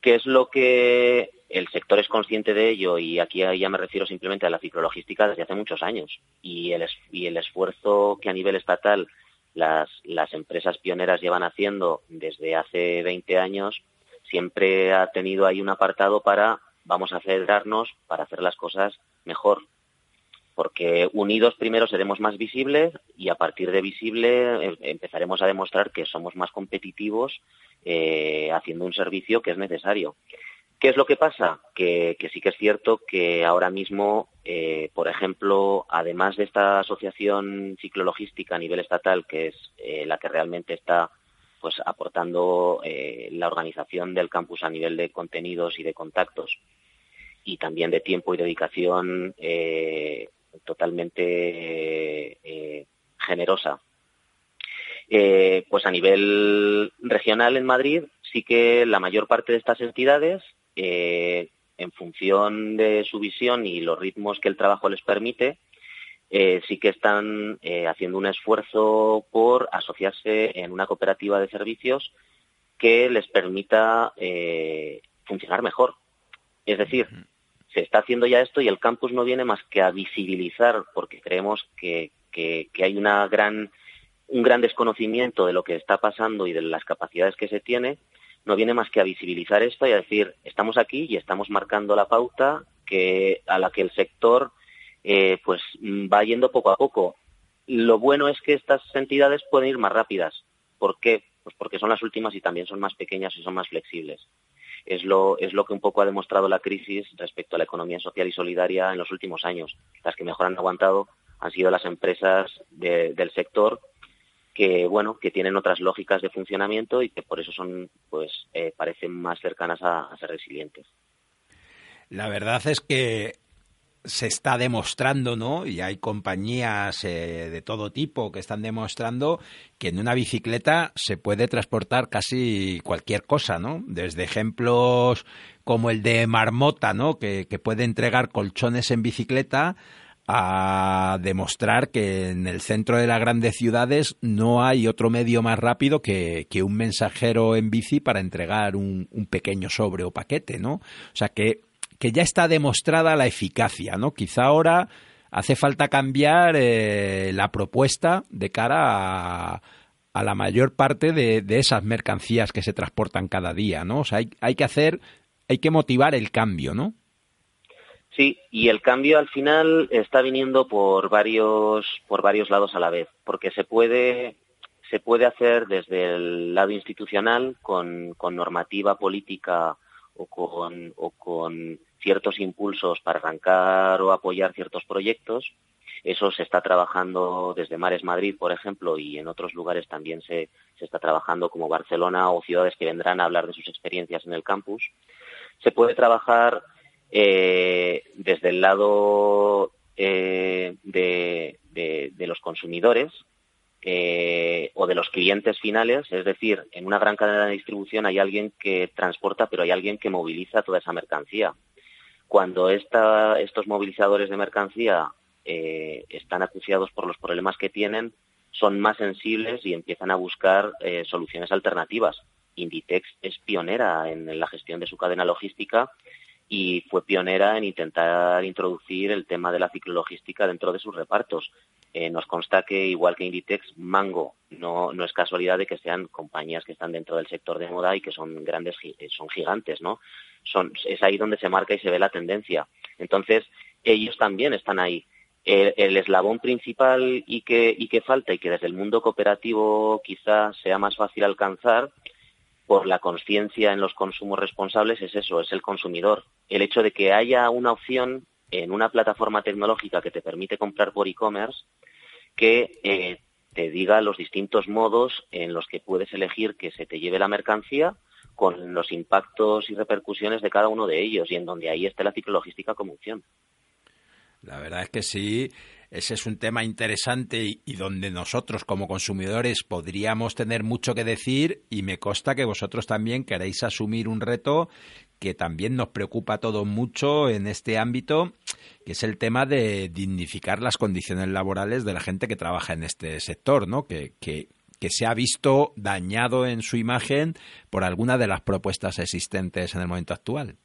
¿Qué es lo que el sector es consciente de ello? Y aquí ya me refiero simplemente a la ciclologística desde hace muchos años. Y el, y el esfuerzo que a nivel estatal las, las empresas pioneras llevan haciendo desde hace 20 años siempre ha tenido ahí un apartado para vamos a acelerarnos para hacer las cosas mejor porque unidos primero seremos más visibles y a partir de visible eh, empezaremos a demostrar que somos más competitivos eh, haciendo un servicio que es necesario. ¿Qué es lo que pasa? Que, sí que es cierto que ahora mismo, eh, por ejemplo, además de esta asociación ciclologística a nivel estatal, que es la que realmente está pues aportando la organización del campus a nivel de contenidos y de contactos, y también de tiempo y dedicación totalmente eh, generosa. Eh, pues a nivel regional en Madrid sí que la mayor parte de estas entidades, eh, en función de su visión y los ritmos que el trabajo les permite, sí que están haciendo un esfuerzo por asociarse en una cooperativa de servicios que les permita funcionar mejor. Es decir, se está haciendo ya esto y el campus no viene más que a visibilizar, porque creemos que, hay una gran, un gran desconocimiento de lo que está pasando y de las capacidades que se tiene, no viene más que a visibilizar esto y a decir, estamos aquí y estamos marcando la pauta que, a la que el sector eh, pues va yendo poco a poco. Lo bueno es que estas entidades pueden ir más rápidas. ¿Por qué? Pues porque son las últimas y también son más pequeñas y son más flexibles es lo, es lo que un poco ha demostrado la crisis respecto a la economía social y solidaria en los últimos años. Las que mejor han aguantado han sido las empresas del sector que bueno que tienen otras lógicas de funcionamiento y que por eso son pues eh, parecen más cercanas a ser resilientes. La verdad es que se está demostrando, ¿no? Y hay compañías eh, de todo tipo que están demostrando que en una bicicleta se puede transportar casi cualquier cosa, ¿no? Desde ejemplos como el de Marmota, ¿no? Que, puede entregar colchones en bicicleta a demostrar que en el centro de las grandes ciudades no hay otro medio más rápido que, que un mensajero en bici para entregar un, un pequeño sobre o paquete, ¿no? O sea que que ya está demostrada la eficacia, ¿no? Quizá ahora hace falta cambiar eh, la propuesta de cara a, la mayor parte de, esas mercancías que se transportan cada día, ¿no? O sea, hay, hay que hacer, hay que motivar el cambio, ¿no? Sí, y el cambio al final está viniendo por varios, por varios lados a la vez, porque se puede, se puede hacer desde el lado institucional con, con normativa política o con, o con ciertos impulsos para arrancar o apoyar ciertos proyectos. Eso se está trabajando desde Mares Madrid, por ejemplo, y en otros lugares también se, se está trabajando como Barcelona o ciudades que vendrán a hablar de sus experiencias en el campus. Se puede trabajar eh, desde el lado eh, de, de, los consumidores eh, o de los clientes finales, es decir, en una gran cadena de distribución hay alguien que transporta, pero hay alguien que moviliza toda esa mercancía. Cuando estos movilizadores de mercancía eh, están acuciados por los problemas que tienen, son más sensibles y empiezan a buscar eh, soluciones alternativas. Inditex es pionera en la gestión de su cadena logística y fue pionera en intentar introducir el tema de la ciclologística dentro de sus repartos. Eh, nos consta que, igual que Inditex, Mango no, no es casualidad de que sean compañías que están dentro del sector de moda y que son grandes, son gigantes, ¿no? Son, es ahí donde se marca y se ve la tendencia. Entonces, ellos también están ahí. El, eslabón principal y que, y que falta y que desde el mundo cooperativo quizá sea más fácil alcanzar por la conciencia en los consumos responsables es eso, es el consumidor. El hecho de que haya una opción en una plataforma tecnológica que te permite comprar por e-commerce que eh, te diga los distintos modos en los que puedes elegir que se te lleve la mercancía con los impactos y repercusiones de cada uno de ellos y en donde ahí esté la ciclologística como opción. La verdad es que sí, ese es un tema interesante y, donde nosotros como consumidores podríamos tener mucho que decir y me consta que vosotros también queréis asumir un reto que también nos preocupa a todos mucho en este ámbito, que es el tema de dignificar las condiciones laborales de la gente que trabaja en este sector, ¿no? Que, que, se ha visto dañado en su imagen por alguna de las propuestas existentes en el momento actual.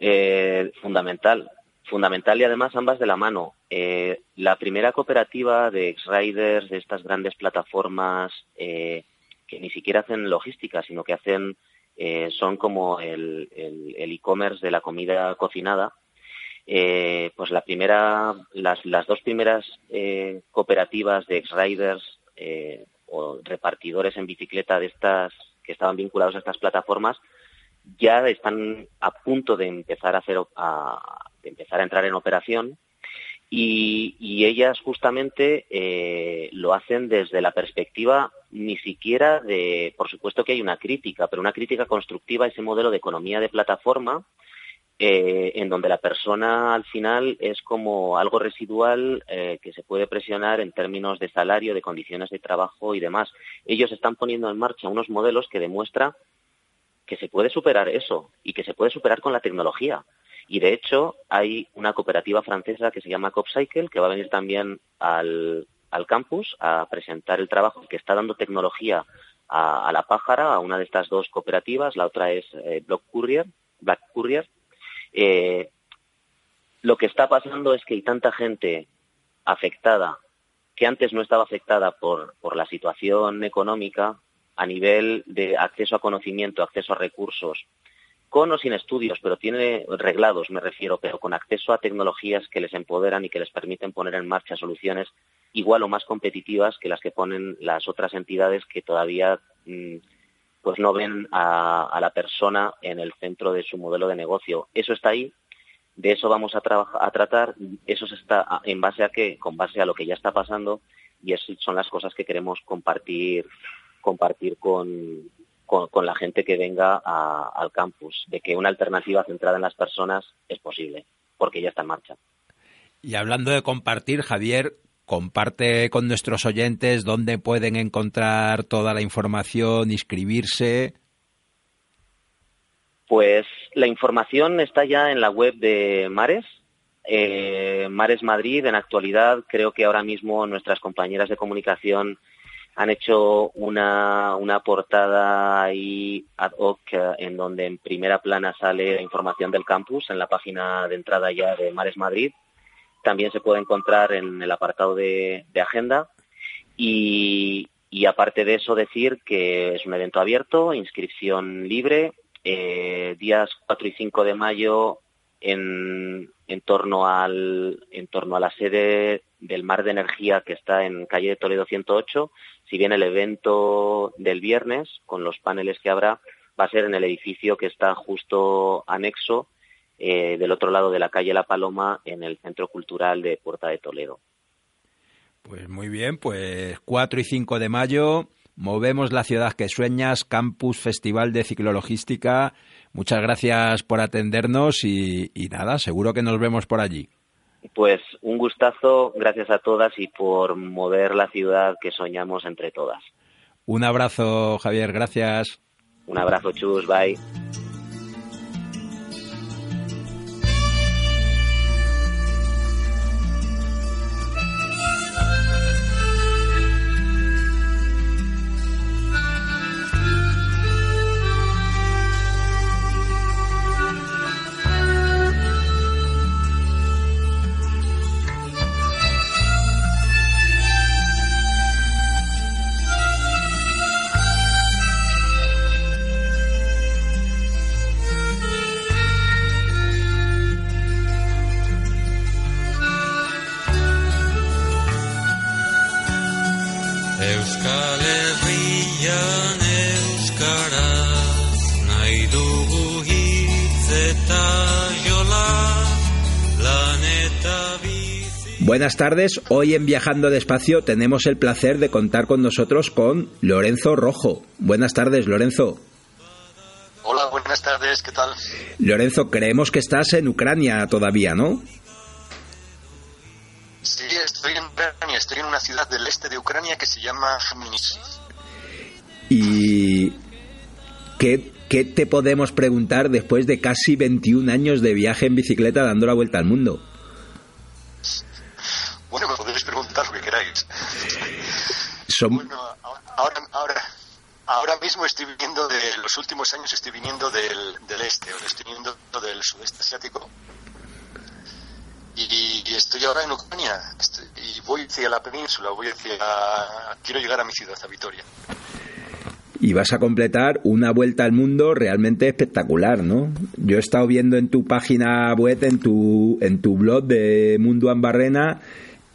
Eh, fundamental fundamental y además ambas de la mano. Eh, la primera cooperativa de ex-riders, de estas grandes plataformas eh, que ni siquiera hacen logística, sino que hacen, eh, son como el e-commerce de la comida cocinada. pues la primera, las, dos primeras cooperativas de ex-riders o repartidores en bicicleta de estas que estaban vinculados a estas plataformas ya están a punto de empezar a a, empezar a entrar en operación y, ellas justamente eh, lo hacen desde la perspectiva ni siquiera de, por supuesto que hay una crítica, pero una crítica constructiva a ese modelo de economía de plataforma eh, en donde la persona al final es como algo residual eh, que se puede presionar en términos de salario, de condiciones de trabajo y demás. Ellos están poniendo en marcha unos modelos que demuestran que se puede superar eso y que se puede superar con la tecnología. Y de hecho hay una cooperativa francesa que se llama CopCycle que va a venir también al, campus a presentar el trabajo que está dando tecnología a, la pájara, a una de estas dos cooperativas, la otra es eh, Courier. Black Courier. Eh, lo que está pasando es que hay tanta gente afectada que antes no estaba afectada por, por la situación económica a nivel de acceso a conocimiento, acceso a recursos, con o sin estudios, pero tiene reglados, me refiero, pero con acceso a tecnologías que les empoderan y que les permiten poner en marcha soluciones igual o más competitivas que las que ponen las otras entidades que todavía mm, pues no ven a, la persona en el centro de su modelo de negocio. Eso está ahí, de eso vamos a, tratar, eso se está en base a qué, con base a lo que ya está pasando y esas son las cosas que queremos compartir compartir con, con, la gente que venga al campus, de que una alternativa centrada en las personas es posible, porque ya está en marcha. Y hablando de compartir, Javier, comparte con nuestros oyentes dónde pueden encontrar toda la información, inscribirse. Pues la información está ya en la web de Mares, eh, Mares Madrid. En actualidad creo que ahora mismo nuestras compañeras de comunicación han hecho una, una portada ahí ad hoc eh, en donde en primera plana sale la información del campus en la página de entrada ya de Mares Madrid. También se puede encontrar en el apartado de, agenda. Y, aparte de eso, decir que es un evento abierto, inscripción libre, eh, días 4 y 5 de mayo en, torno al, en torno a la sede del Mar de Energía que está en calle de Toledo 108 si bien el evento del viernes, con los paneles que habrá, va a ser en el edificio que está justo anexo eh, del otro lado de la calle La Paloma, en el Centro Cultural de Puerta de Toledo. Pues muy bien, pues 4 y 5 de mayo, movemos la ciudad que sueñas, Campus Festival de Ciclologística. Muchas gracias por atendernos y, y nada, seguro que nos vemos por allí. Pues un gustazo, gracias a todas y por mover la ciudad que soñamos entre todas. Un abrazo, Javier, gracias. Un abrazo, chus, bye. Buenas tardes, hoy en Viajando Despacio tenemos el placer de contar con nosotros con Lorenzo Rojo. Buenas tardes, Lorenzo. Hola, buenas tardes, ¿qué tal? Lorenzo, creemos que estás en Ucrania todavía, ¿no? Sí, estoy en Ucrania, estoy en una ciudad del este de Ucrania que se llama Khmelnytskyi. ¿Y qué, qué te podemos preguntar después de casi 21 años de viaje en bicicleta dando la vuelta al mundo? Bueno, me podéis preguntar lo que queráis. Son- Bueno, ahora, ahora, ahora mismo estoy viniendo de los últimos años estoy viniendo del, del este, o estoy viniendo del sudeste asiático. Y, y estoy ahora en Ucrania estoy- y voy hacia la península, voy hacia quiero llegar a mi ciudad, a Vitoria. y vas a completar una vuelta al mundo realmente espectacular, ¿no? Yo he estado viendo en tu página web, en tu, en tu blog de Mundo Ambarrena,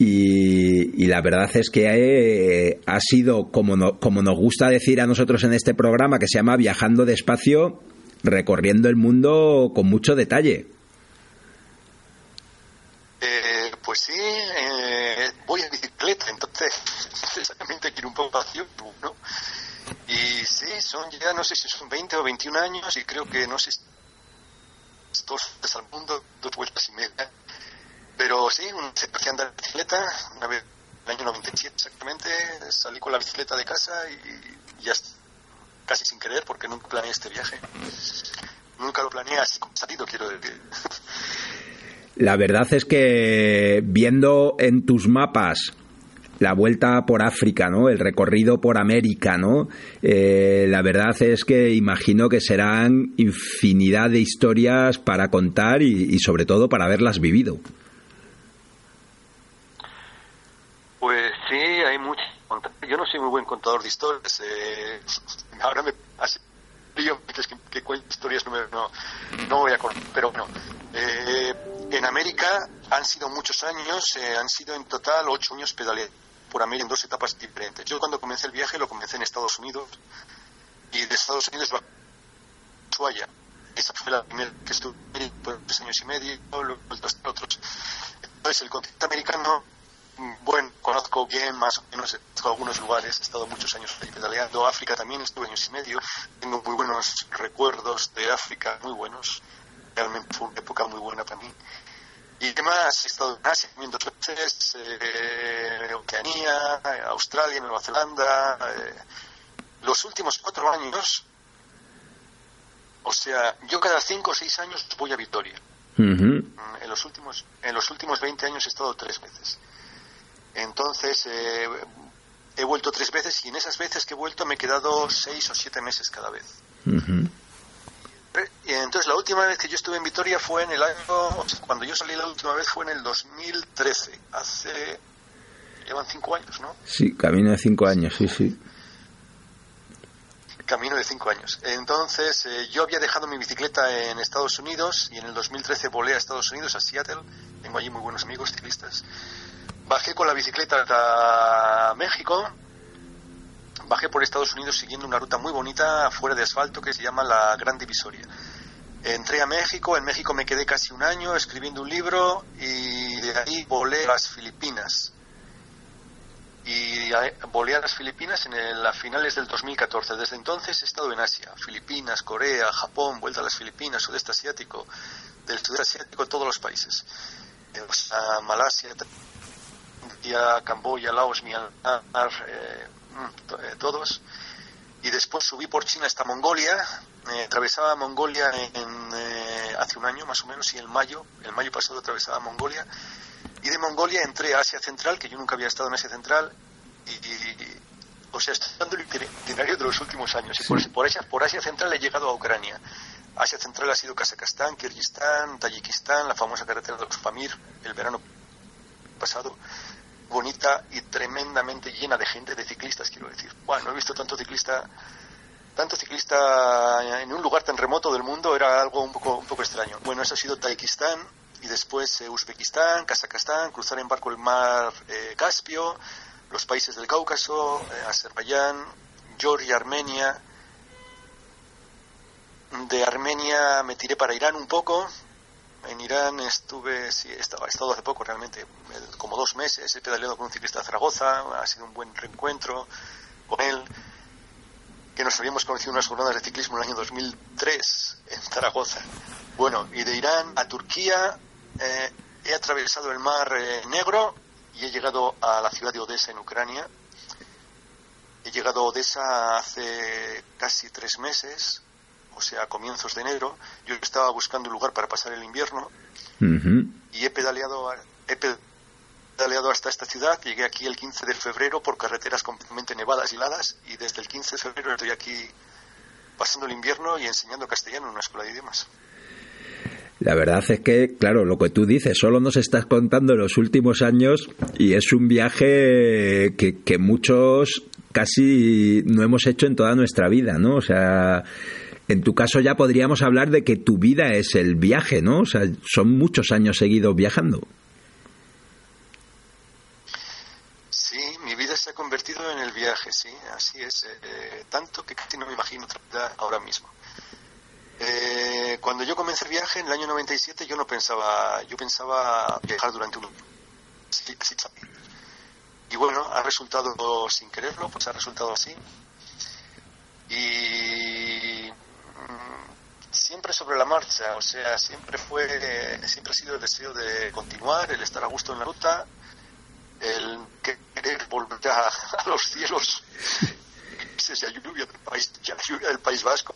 y, y la verdad es que eh, ha sido, como, no- como nos gusta decir a nosotros en este programa, que se llama Viajando despacio, recorriendo el mundo con mucho detalle. Eh, pues sí, eh, voy a bicicleta, entonces necesariamente quiero un poco vacío, ¿no? Y sí, son ya no sé si son 20 o 21 años y creo que no sé dos al mundo, dos vueltas y media. Pero sí, empecé a andar en bicicleta una vez en el año 97 exactamente, salí con la bicicleta de casa y ya casi sin querer porque nunca planeé este viaje. Nunca lo planeé así como salido, quiero decir. La verdad es que viendo en tus mapas la vuelta por África, ¿no? El recorrido por América, ¿no? Eh, la verdad es que imagino que serán infinidad de historias para contar y sobre todo para haberlas vivido. Pues sí, hay mucho. Yo no soy muy buen contador de historias. eh, ahora me hace dices que, que cuento historias, no, me- no, no voy a contar. Pero bueno, eh, en América han sido muchos años, eh, han sido en total ocho años pedaleando por América en dos etapas diferentes. Yo cuando comencé el viaje lo comencé en Estados Unidos y de Estados Unidos a Ushuaia. Esa fue la primera que estuve por tres años y medio, luego otros. Entonces el continente americano bueno, conozco bien, más o menos, algunos lugares, he estado muchos años pedaleando. África también estuve años y medio, tengo muy buenos recuerdos de África, muy buenos. Realmente fue una época muy buena para mí. Y además he estado en Asia también dos veces, eh, Oceanía, Australia, Nueva Zelanda. eh. Los últimos cuatro años, o sea, yo cada cinco o seis años voy a Vitoria. En los últimos, en los últimos 20 años he estado tres veces. Entonces, eh, he vuelto tres veces y en esas veces que he vuelto me he quedado seis o siete meses cada vez. Y entonces, la última vez que yo estuve en Vitoria fue en el año, cuando yo salí la última vez fue en el 2013, hace, llevan cinco años, ¿no? Sí, camino de cinco años, sí, sí. Camino de cinco años. Entonces, eh, yo había dejado mi bicicleta en Estados Unidos y en el 2013 volé a Estados Unidos, a Seattle. Tengo allí muy buenos amigos ciclistas. Bajé con la bicicleta hasta México. Bajé por Estados Unidos siguiendo una ruta muy bonita fuera de asfalto que se llama la Gran Divisoria. Entré a México, en México me quedé casi un año escribiendo un libro y de ahí volé a las Filipinas y volé a las Filipinas en el- a finales del 2014. Desde entonces he estado en Asia, Filipinas, Corea, Japón, vuelta a las Filipinas, sudeste asiático, del sudeste asiático, todos los países. a Malasia, India, Camboya, Laos, Myanmar, eh, mm, eh, todos. Y después subí por China hasta Mongolia, eh, atravesaba Mongolia en, hace un año más o menos, y en mayo, el mayo pasado atravesaba Mongolia. Y de Mongolia entré a Asia Central, que yo nunca había estado en Asia Central, y, o sea, estoy dando el itinerario de los últimos años. Y por, por, Asia, por Asia Central he llegado a Ucrania. Asia Central ha sido Kazajstán, Kirguistán, Tayikistán, la famosa carretera de los Pamir, el verano pasado, bonita y tremendamente llena de gente, de ciclistas, quiero decir. Bueno, no he visto tanto ciclista, tanto ciclista en un lugar tan remoto del mundo, era algo un poco, un poco extraño. Bueno, eso ha sido Tayikistán y después eh, Uzbekistán, Kazajstán, cruzar en barco el mar eh, Caspio, los países del Cáucaso, eh, Azerbaiyán, Georgia, Armenia. De Armenia me tiré para Irán un poco, en Irán estuve, sí, he estado, hace poco realmente, como dos meses, he pedaleado con un ciclista de Zaragoza, ha sido un buen reencuentro con él, que nos habíamos conocido en unas jornadas de ciclismo en el año 2003 en Zaragoza. Bueno, y de Irán a Turquía eh, he atravesado el Mar eh, Negro y he llegado a la ciudad de Odessa en Ucrania. He llegado a Odessa hace casi tres meses o sea, a comienzos de enero, yo estaba buscando un lugar para pasar el invierno y he pedaleado, he pedaleado hasta esta ciudad. Llegué aquí el 15 de febrero por carreteras completamente nevadas y heladas y desde el 15 de febrero estoy aquí pasando el invierno y enseñando castellano en una escuela de idiomas. La verdad es que, claro, lo que tú dices, solo nos estás contando los últimos años y es un viaje que, que muchos casi no hemos hecho en toda nuestra vida, ¿no? O sea, en tu caso ya podríamos hablar de que tu vida es el viaje, ¿no? O sea, son muchos años seguidos viajando. Sí, mi vida se ha convertido en el viaje, sí, así es. Eh, tanto que casi no me imagino otra vida ahora mismo. Eh, cuando yo comencé el viaje en el año 97 yo no pensaba, yo pensaba viajar durante un año. y bueno, ha resultado sin quererlo, pues ha resultado así. Y siempre sobre la marcha, o sea, siempre fue, siempre ha sido el deseo de continuar, el estar a gusto en la ruta, el querer volver a, los cielos *laughs* lluvia del país, del País Vasco.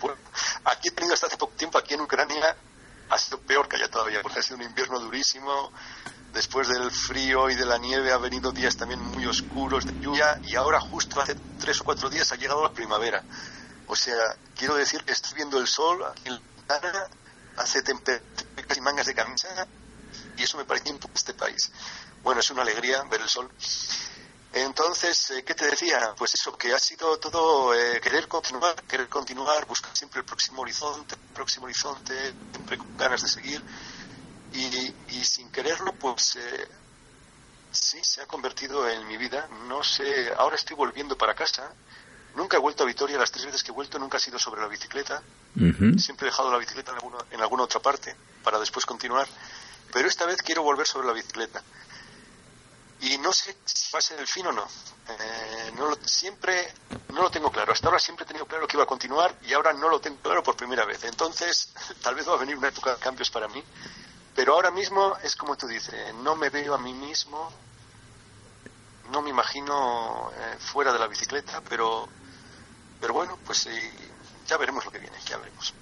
Bueno, aquí he tenido hasta hace poco tiempo, aquí en Ucrania, ha sido peor que allá todavía, porque ha sido un invierno durísimo. Después del frío y de la nieve ha venido días también muy oscuros de lluvia y ahora justo hace tres o cuatro días ha llegado la primavera. O sea, quiero decir que estoy viendo el sol en la hace temperaturas y mangas de camisa, y eso me parece importante este país. Bueno, es una alegría ver el sol. Entonces, eh, ¿qué te decía? Pues eso, que ha sido todo eh, querer continuar, querer continuar, buscar siempre el próximo horizonte, el próximo horizonte, siempre con ganas de seguir. Y, sin quererlo, pues eh, sí, se ha convertido en mi vida. No sé, ahora estoy volviendo para casa Nunca he vuelto a Vitoria, las tres veces que he vuelto nunca ha sido sobre la bicicleta. Siempre he dejado la bicicleta en alguna, otra parte para después continuar. Pero esta vez quiero volver sobre la bicicleta. Y no sé si va a ser el fin o no. Eh, no siempre no lo tengo claro. Hasta ahora siempre he tenido claro que iba a continuar y ahora no lo tengo claro por primera vez. Entonces, *laughs* tal vez va a venir una época de cambios para mí. Pero ahora mismo es como tú dices, no me veo a mí mismo, no me imagino eh, fuera de la bicicleta, pero pero bueno, pues eh, ya veremos lo que viene, ya veremos.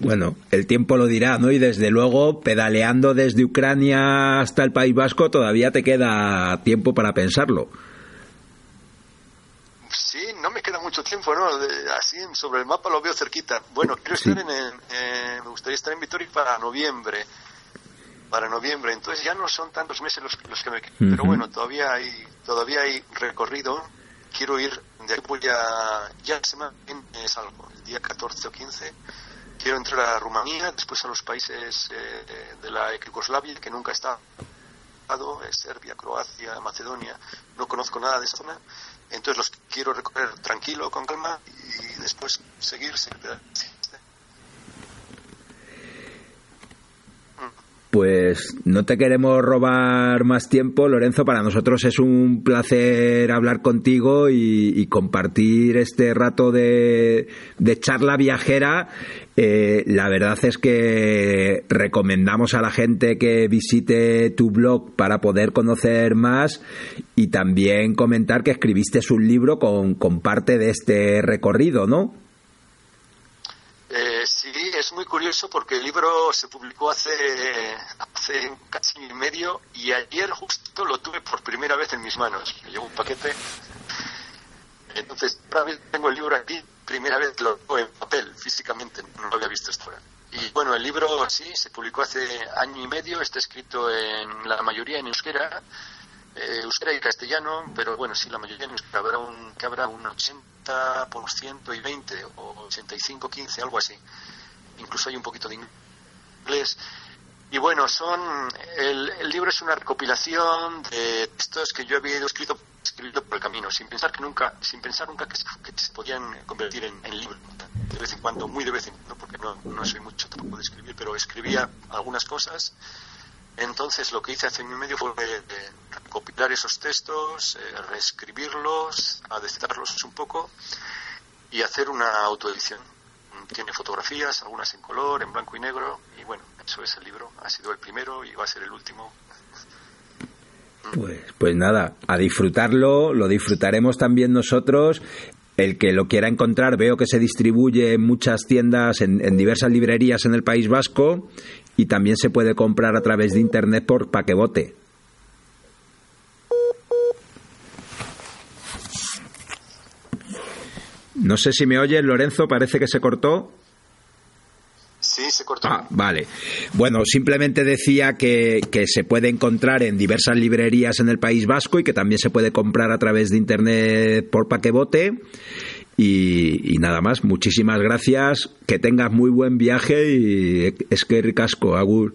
Bueno, el tiempo lo dirá, ¿no? Y desde luego, pedaleando desde Ucrania hasta el País Vasco, todavía te queda tiempo para pensarlo. Sí, no me queda mucho tiempo, ¿no? así sobre el mapa lo veo cerquita. Bueno, quiero estar en, eh, me gustaría estar en Vitoria para noviembre, para noviembre. Entonces ya no son tantos meses los, que me quedan, pero bueno, todavía hay, todavía hay recorrido quiero ir, de ahí voy a, ya semana es algo, el día 14 o 15, quiero entrar a Rumanía, después a los países eh, de la Yugoslavia, que nunca estado, eh, Serbia, Croacia, Macedonia, no conozco nada de esa zona, entonces los quiero recorrer tranquilo, con calma, y después seguir, seguir Pues no te queremos robar más tiempo, Lorenzo. Para nosotros es un placer hablar contigo y, compartir este rato de, charla viajera. Eh, la verdad es que recomendamos a la gente que visite tu blog para poder conocer más y también comentar que escribiste un libro con, con parte de este recorrido, ¿no? Eh, sí, es muy curioso porque el libro se publicó hace, hace casi un medio y ayer justo lo tuve por primera vez en mis manos. Me llegó un paquete. Entonces, tengo el libro aquí, primera vez lo tengo en papel, físicamente, no lo había visto hasta ahora. Y bueno, el libro sí, se publicó hace año y medio, está escrito en la mayoría en euskera, eh, euskera y castellano, pero bueno, sí, la mayoría habrá un, que habrá un 80% y 20 o 85, 15, algo así. Incluso hay un poquito de inglés. Y bueno, son el, el libro es una recopilación de textos que yo había escrito, escrito por el camino, sin pensar que nunca, sin pensar nunca que se, podían convertir en, en libros. De vez en cuando, muy de vez en cuando, porque no, no soy mucho tampoco de escribir, pero escribía algunas cosas entonces lo que hice hace un medio fue recopilar esos textos, eh, reescribirlos, adectarlos un poco y hacer una autoedición. Tiene fotografías, algunas en color, en blanco y negro, y bueno, eso es el libro. Ha sido el primero y va a ser el último. Pues, pues nada, a disfrutarlo, lo disfrutaremos también nosotros. El que lo quiera encontrar, veo que se distribuye en muchas tiendas, en, en diversas librerías en el País Vasco y también se puede comprar a través de internet por paquebote. No sé si me oyes, Lorenzo, parece que se cortó. Sí, se cortó. Ah, vale. Bueno, simplemente decía que, que, se puede encontrar en diversas librerías en el País Vasco y que también se puede comprar a través de Internet por paquebote. Y, nada más, muchísimas gracias, que tengas muy buen viaje y es que ricasco, Agur.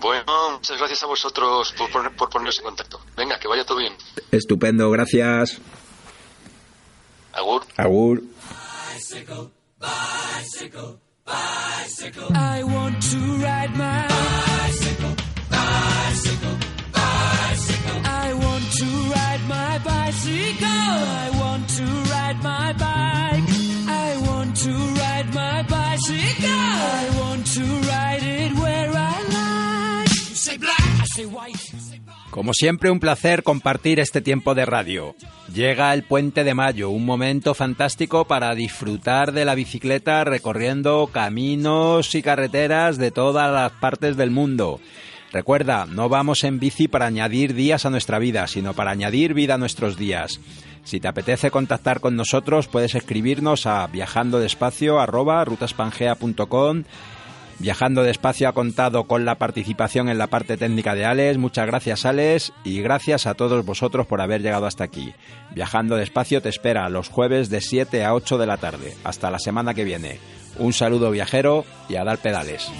Bueno, muchas gracias a vosotros por, por ponernos en contacto. Venga, que vaya todo bien. Estupendo, gracias. Agur. Agur. Bicycle, bicycle, bicycle. I want to ride my bicycle, bicycle, bicycle. I want to ride my bicycle. I want to ride my bike. I want to ride my bicycle. I want to ride it where I like. You say black, I say white. Como siempre, un placer compartir este tiempo de radio. Llega el puente de mayo, un momento fantástico para disfrutar de la bicicleta recorriendo caminos y carreteras de todas las partes del mundo. Recuerda, no vamos en bici para añadir días a nuestra vida, sino para añadir vida a nuestros días. Si te apetece contactar con nosotros, puedes escribirnos a viajandodespacio@rutaspangea.com Viajando despacio ha contado con la participación en la parte técnica de Alex. Muchas gracias, Alex, y gracias a todos vosotros por haber llegado hasta aquí. Viajando despacio te espera los jueves de 7 a 8 de la tarde. Hasta la semana que viene. Un saludo viajero y a dar pedales.